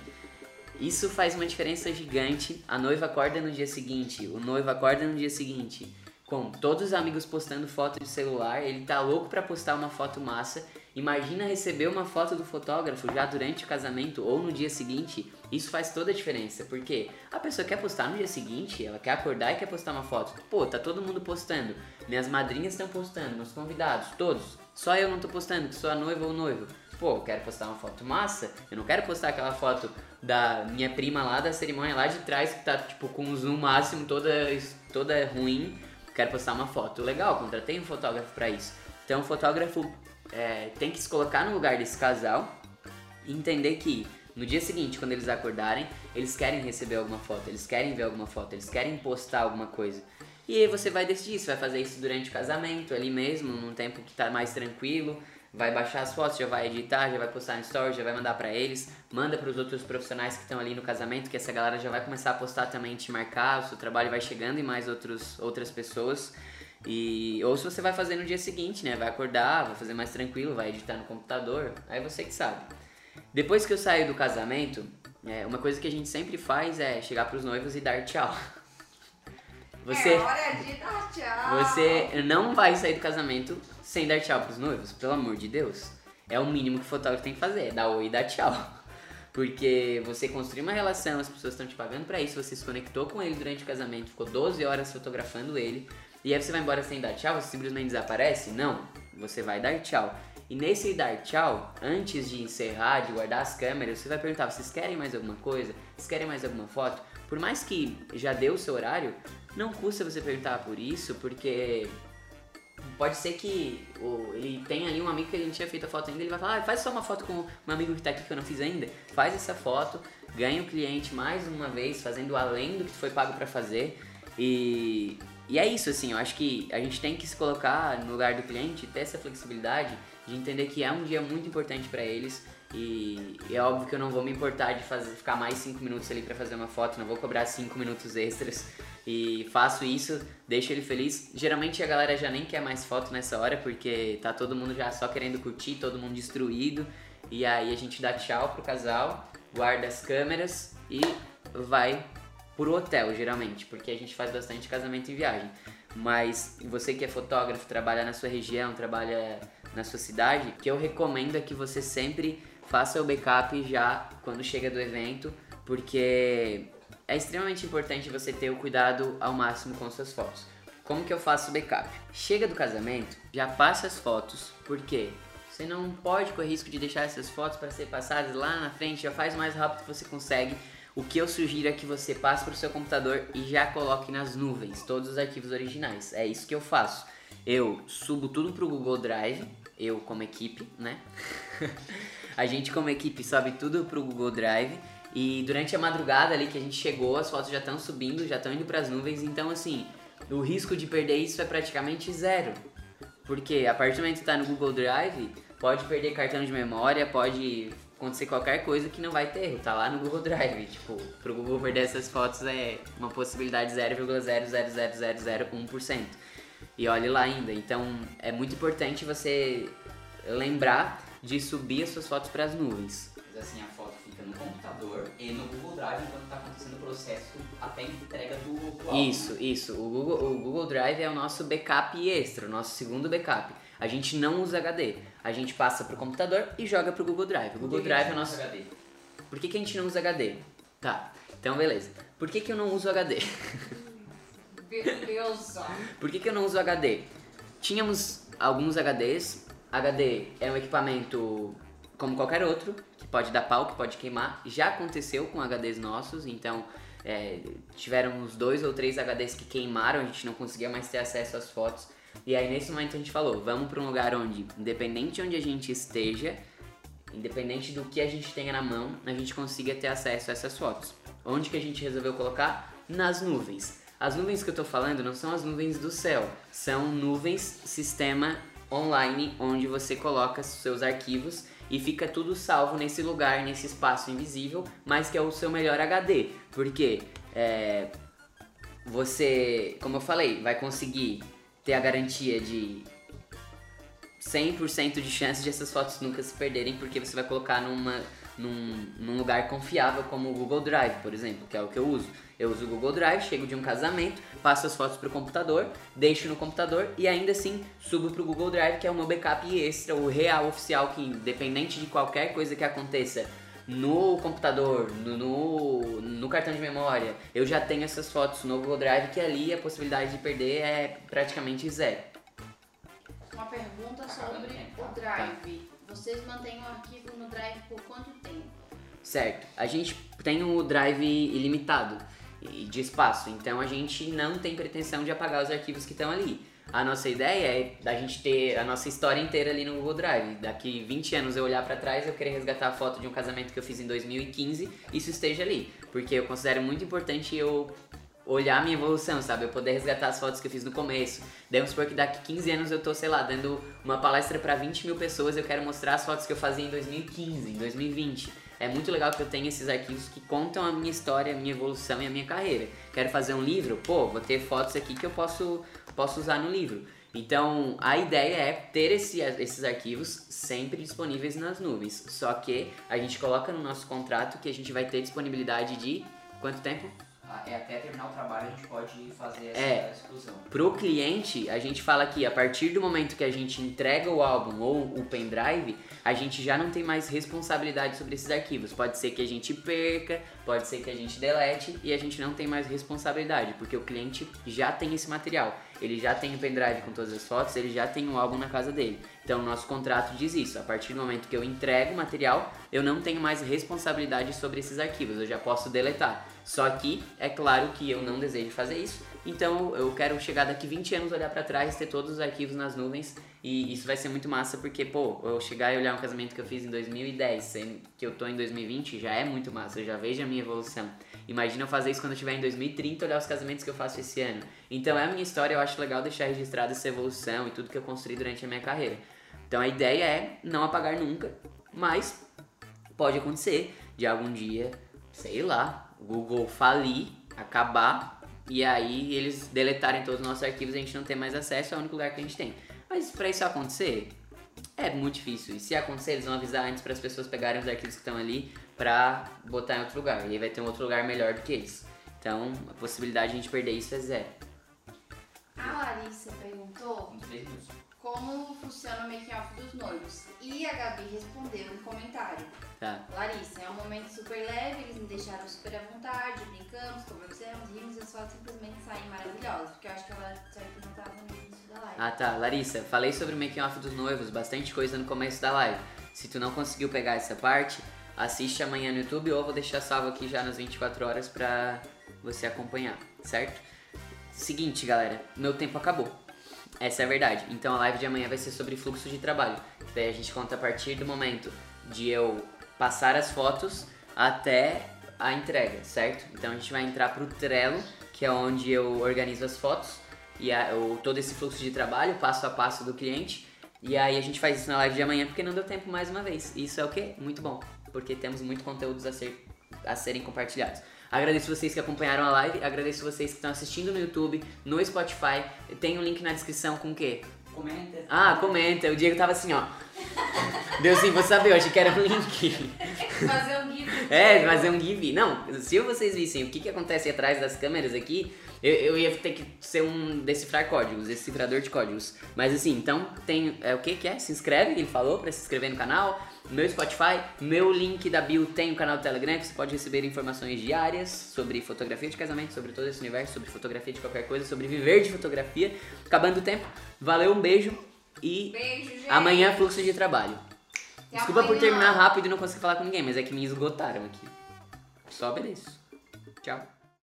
Isso faz uma diferença gigante. A noiva acorda no dia seguinte, o noivo acorda no dia seguinte, com todos os amigos postando foto de celular, ele tá louco pra postar uma foto massa. Imagina receber uma foto do fotógrafo já durante o casamento ou no dia seguinte. Isso faz toda a diferença, porque a pessoa quer postar no dia seguinte, ela quer acordar e quer postar uma foto. Pô, tá todo mundo postando. Minhas madrinhas estão postando, meus convidados, todos. Só eu não tô postando, que sou a noiva ou o noivo. Pô, eu quero postar uma foto massa, eu não quero postar aquela foto da minha prima lá da cerimônia lá de trás que tá tipo com um zoom máximo toda toda ruim. Quero postar uma foto legal, contratei um fotógrafo para isso. Então o fotógrafo é, tem que se colocar no lugar desse casal e entender que no dia seguinte, quando eles acordarem, eles querem receber alguma foto, eles querem ver alguma foto, eles querem postar alguma coisa. E aí você vai decidir se vai fazer isso durante o casamento, ali mesmo, num tempo que tá mais tranquilo, vai baixar as fotos, já vai editar, já vai postar no story, já vai mandar para eles, manda para os outros profissionais que estão ali no casamento, que essa galera já vai começar a postar também, te marcar, o seu trabalho vai chegando e mais outros, outras pessoas. E ou se você vai fazer no dia seguinte, né? Vai acordar, vai fazer mais tranquilo, vai editar no computador, aí você que sabe. Depois que eu saio do casamento, é, uma coisa que a gente sempre faz é chegar para os noivos e dar tchau. *laughs* Você, É hora de dar tchau. você não vai sair do casamento sem dar tchau pros noivos, pelo amor de Deus. É o mínimo que o fotógrafo tem que fazer, é dar oi e dar tchau. *laughs* Porque você construiu uma relação, as pessoas estão te pagando pra isso, você se conectou com ele durante o casamento, ficou 12 horas fotografando ele, e aí você vai embora sem dar tchau, você simplesmente desaparece? Não, você vai dar tchau. E nesse dar tchau, antes de encerrar, de guardar as câmeras, você vai perguntar: vocês querem mais alguma coisa? Vocês querem mais alguma foto? Por mais que já deu o seu horário, não custa você perguntar por isso, porque pode ser que o, ele tenha ali um amigo que ele não tinha feito a foto ainda, ele vai falar, ah, faz só uma foto com um amigo que tá aqui que eu não fiz ainda. Faz essa foto, ganha o cliente mais uma vez, fazendo além do que foi pago pra fazer. E, e é isso, assim, eu acho que a gente tem que se colocar no lugar do cliente, ter essa flexibilidade de entender que é um dia muito importante pra eles. E, é óbvio que eu não vou me importar de fazer, ficar mais 5 minutos ali pra fazer uma foto, não vou cobrar 5 minutos extras. E faço isso, deixo ele feliz. Geralmente a galera já nem quer mais foto nessa hora, porque tá todo mundo já só querendo curtir, todo mundo destruído. E aí a gente dá tchau pro casal, guarda as câmeras e vai pro hotel, geralmente, porque a gente faz bastante casamento em viagem. Mas você que é fotógrafo, trabalha na sua região, trabalha na sua cidade, o que eu recomendo é que você sempre faça o backup já quando chega do evento, porque é extremamente importante você ter o cuidado ao máximo com suas fotos. Como que eu faço o backup? Chega do casamento, já passa as fotos, porque você não pode correr risco de deixar essas fotos para ser passadas lá na frente, já faz o mais rápido que você consegue. O que eu sugiro é que você passe para o seu computador e já coloque nas nuvens todos os arquivos originais. É isso que eu faço. Eu subo tudo pro Google Drive, eu como equipe, né? *laughs* a gente como equipe sobe tudo pro Google Drive e durante a madrugada ali que a gente chegou, as fotos já estão subindo, já estão indo para as nuvens, então assim, o risco de perder isso é praticamente zero. Porque a partir do momento que está no Google Drive, pode perder cartão de memória, pode acontecer qualquer coisa que não vai ter erro, tá lá no Google Drive. *laughs* Tipo, pro Google perder essas fotos é uma possibilidade 0,00001%. E olhe lá ainda. Então é muito importante você lembrar de subir as suas fotos para as nuvens. Assim, a no computador e no Google Drive enquanto tá acontecendo o processo até a entrega do, do álbum. Isso, isso. O Google, o Google Drive é o nosso backup extra, o nosso segundo backup. A gente não usa HD. A gente passa pro computador e joga pro Google Drive. O Google Drive é o nosso. HD? Por que, que a gente não usa HD? Tá, então beleza. Por que, que eu não uso HD? Beleza. *laughs* Por que, que eu não uso HD? Tínhamos alguns HDs. HD é um equipamento como qualquer outro, pode dar pau, que pode queimar. Já aconteceu com HDs nossos, então é, tiveram uns dois ou três HDs que queimaram, a gente não conseguia mais ter acesso às fotos. E aí nesse momento a gente falou, vamos para um lugar onde, independente de onde a gente esteja, independente do que a gente tenha na mão, a gente consiga ter acesso a essas fotos. Onde que a gente resolveu colocar? Nas nuvens. As nuvens que eu tô falando não são as nuvens do céu, são nuvens sistema online onde você coloca seus arquivos e fica tudo salvo nesse lugar, nesse espaço invisível, mas que é o seu melhor HD. Porque é, você, como eu falei, vai conseguir ter a garantia de 100% de chance de essas fotos nunca se perderem, porque você vai colocar numa, num, num lugar confiável como o Google Drive, por exemplo, que é o que eu uso. Eu uso o Google Drive, chego de um casamento, passo as fotos pro computador, deixo no computador e ainda assim subo pro Google Drive, que é o meu backup extra, o real oficial, que independente de qualquer coisa que aconteça no computador, no, no, no, cartão de memória, eu já tenho essas fotos no Google Drive, que ali a possibilidade de perder é praticamente zero. Uma pergunta sobre o Drive. Vocês mantêm o arquivo no Drive por quanto tempo? Certo. A gente tem o Drive ilimitado de espaço, então a gente não tem pretensão de apagar os arquivos que estão ali. A nossa ideia é da gente ter a nossa história inteira ali no Google Drive. Daqui 20 anos eu olhar para trás, eu querer resgatar a foto de um casamento que eu fiz em 2015, isso esteja ali, porque eu considero muito importante eu olhar a minha evolução, sabe? Eu poder resgatar as fotos que eu fiz no começo. Devemos supor que daqui 15 anos eu tô, sei lá, dando uma palestra para 20 mil pessoas, eu quero mostrar as fotos que eu fazia em 2015, em 2020. É muito legal que eu tenha esses arquivos que contam a minha história, a minha evolução e a minha carreira. Quero fazer um livro? Pô, vou ter fotos aqui que eu posso posso usar no livro. Então, a ideia é ter esse, esses arquivos sempre disponíveis nas nuvens. Só que a gente coloca no nosso contrato que a gente vai ter disponibilidade de quanto tempo? É até terminar o trabalho a gente pode fazer essa é, exclusão. Pro cliente, a gente fala que a partir do momento que a gente entrega o álbum ou o pendrive, a gente já não tem mais responsabilidade sobre esses arquivos. Pode ser que a gente perca, pode ser que a gente delete e a gente não tem mais responsabilidade, porque o cliente já tem esse material. Ele já tem o pendrive com todas as fotos, ele já tem o álbum na casa dele. Então, nosso contrato diz isso. A partir do momento que eu entrego o material, eu não tenho mais responsabilidade sobre esses arquivos, eu já posso deletar. Só que, é claro que eu não desejo fazer isso, então eu quero chegar daqui 20 anos, olhar para trás, ter todos os arquivos nas nuvens e isso vai ser muito massa porque, pô, eu chegar e olhar um casamento que eu fiz em 2010, sendo que eu tô em 2020, já é muito massa, eu já vejo a minha evolução. Imagina eu fazer isso quando eu estiver em 2030, olhar os casamentos que eu faço esse ano. Então é a minha história, eu acho legal deixar registrada essa evolução e tudo que eu construí durante a minha carreira. Então a ideia é não apagar nunca, mas pode acontecer de algum dia, sei lá, o Google falir, acabar e aí eles deletarem todos os nossos arquivos e a gente não ter mais acesso, é o único lugar que a gente tem. Mas para isso acontecer, é muito difícil. E se acontecer, eles vão avisar antes para as pessoas pegarem os arquivos que estão ali para botar em outro lugar. E aí vai ter um outro lugar melhor do que eles. Então, a possibilidade de a gente perder isso é zero. A Larissa perguntou como funciona o make-off dos noivos. E a Gabi respondeu no comentário. Tá. Larissa, é um momento super leve, eles me deixaram super à vontade, brincamos, conversamos, rimos e as fotos simplesmente saem maravilhosas. Porque eu acho que ela só perguntava no início da live. Ah tá, Larissa, falei sobre o make-off dos noivos, bastante coisa no começo da live. Se tu não conseguiu pegar essa parte, assiste amanhã no YouTube ou vou deixar salvo aqui já nas 24 horas pra você acompanhar, certo? Seguinte, galera, meu tempo acabou. Essa é a verdade. Então a live de amanhã vai ser sobre fluxo de trabalho. Daí a gente conta a partir do momento de eu passar as fotos até a entrega, certo? Então a gente vai entrar pro Trello, que é onde eu organizo as fotos e a, todo esse fluxo de trabalho, passo a passo do cliente. E aí a gente faz isso na live de amanhã porque não deu tempo mais uma vez. Isso é o que? Muito bom, porque temos muito conteúdos a, ser, a serem compartilhados. Agradeço vocês que acompanharam a live, agradeço vocês que estão assistindo no YouTube, no Spotify. Tem um link na descrição com o quê? Comenta. Ah, comenta. O Diego tava assim, ó. Deu sim, vou saber, eu achei que era um link. fazer um give. É, fazer um give. Não, se vocês vissem o que, que acontece atrás das câmeras aqui, eu, eu ia ter que ser um decifrar códigos, decifrador de códigos. Mas assim, então tem. É, o que que é? Se inscreve, ele falou, pra se inscrever no canal meu Spotify, meu link da bio tem o canal do Telegram, que você pode receber informações diárias sobre fotografia de casamento, sobre todo esse universo, sobre fotografia de qualquer coisa, sobre viver de fotografia. Acabando o tempo, valeu, um beijo e Beijo, gente. amanhã fluxo de trabalho. Até Desculpa por amanhã. terminar rápido e não conseguir falar com ninguém, mas é que me esgotaram aqui. Só obedeço. Tchau.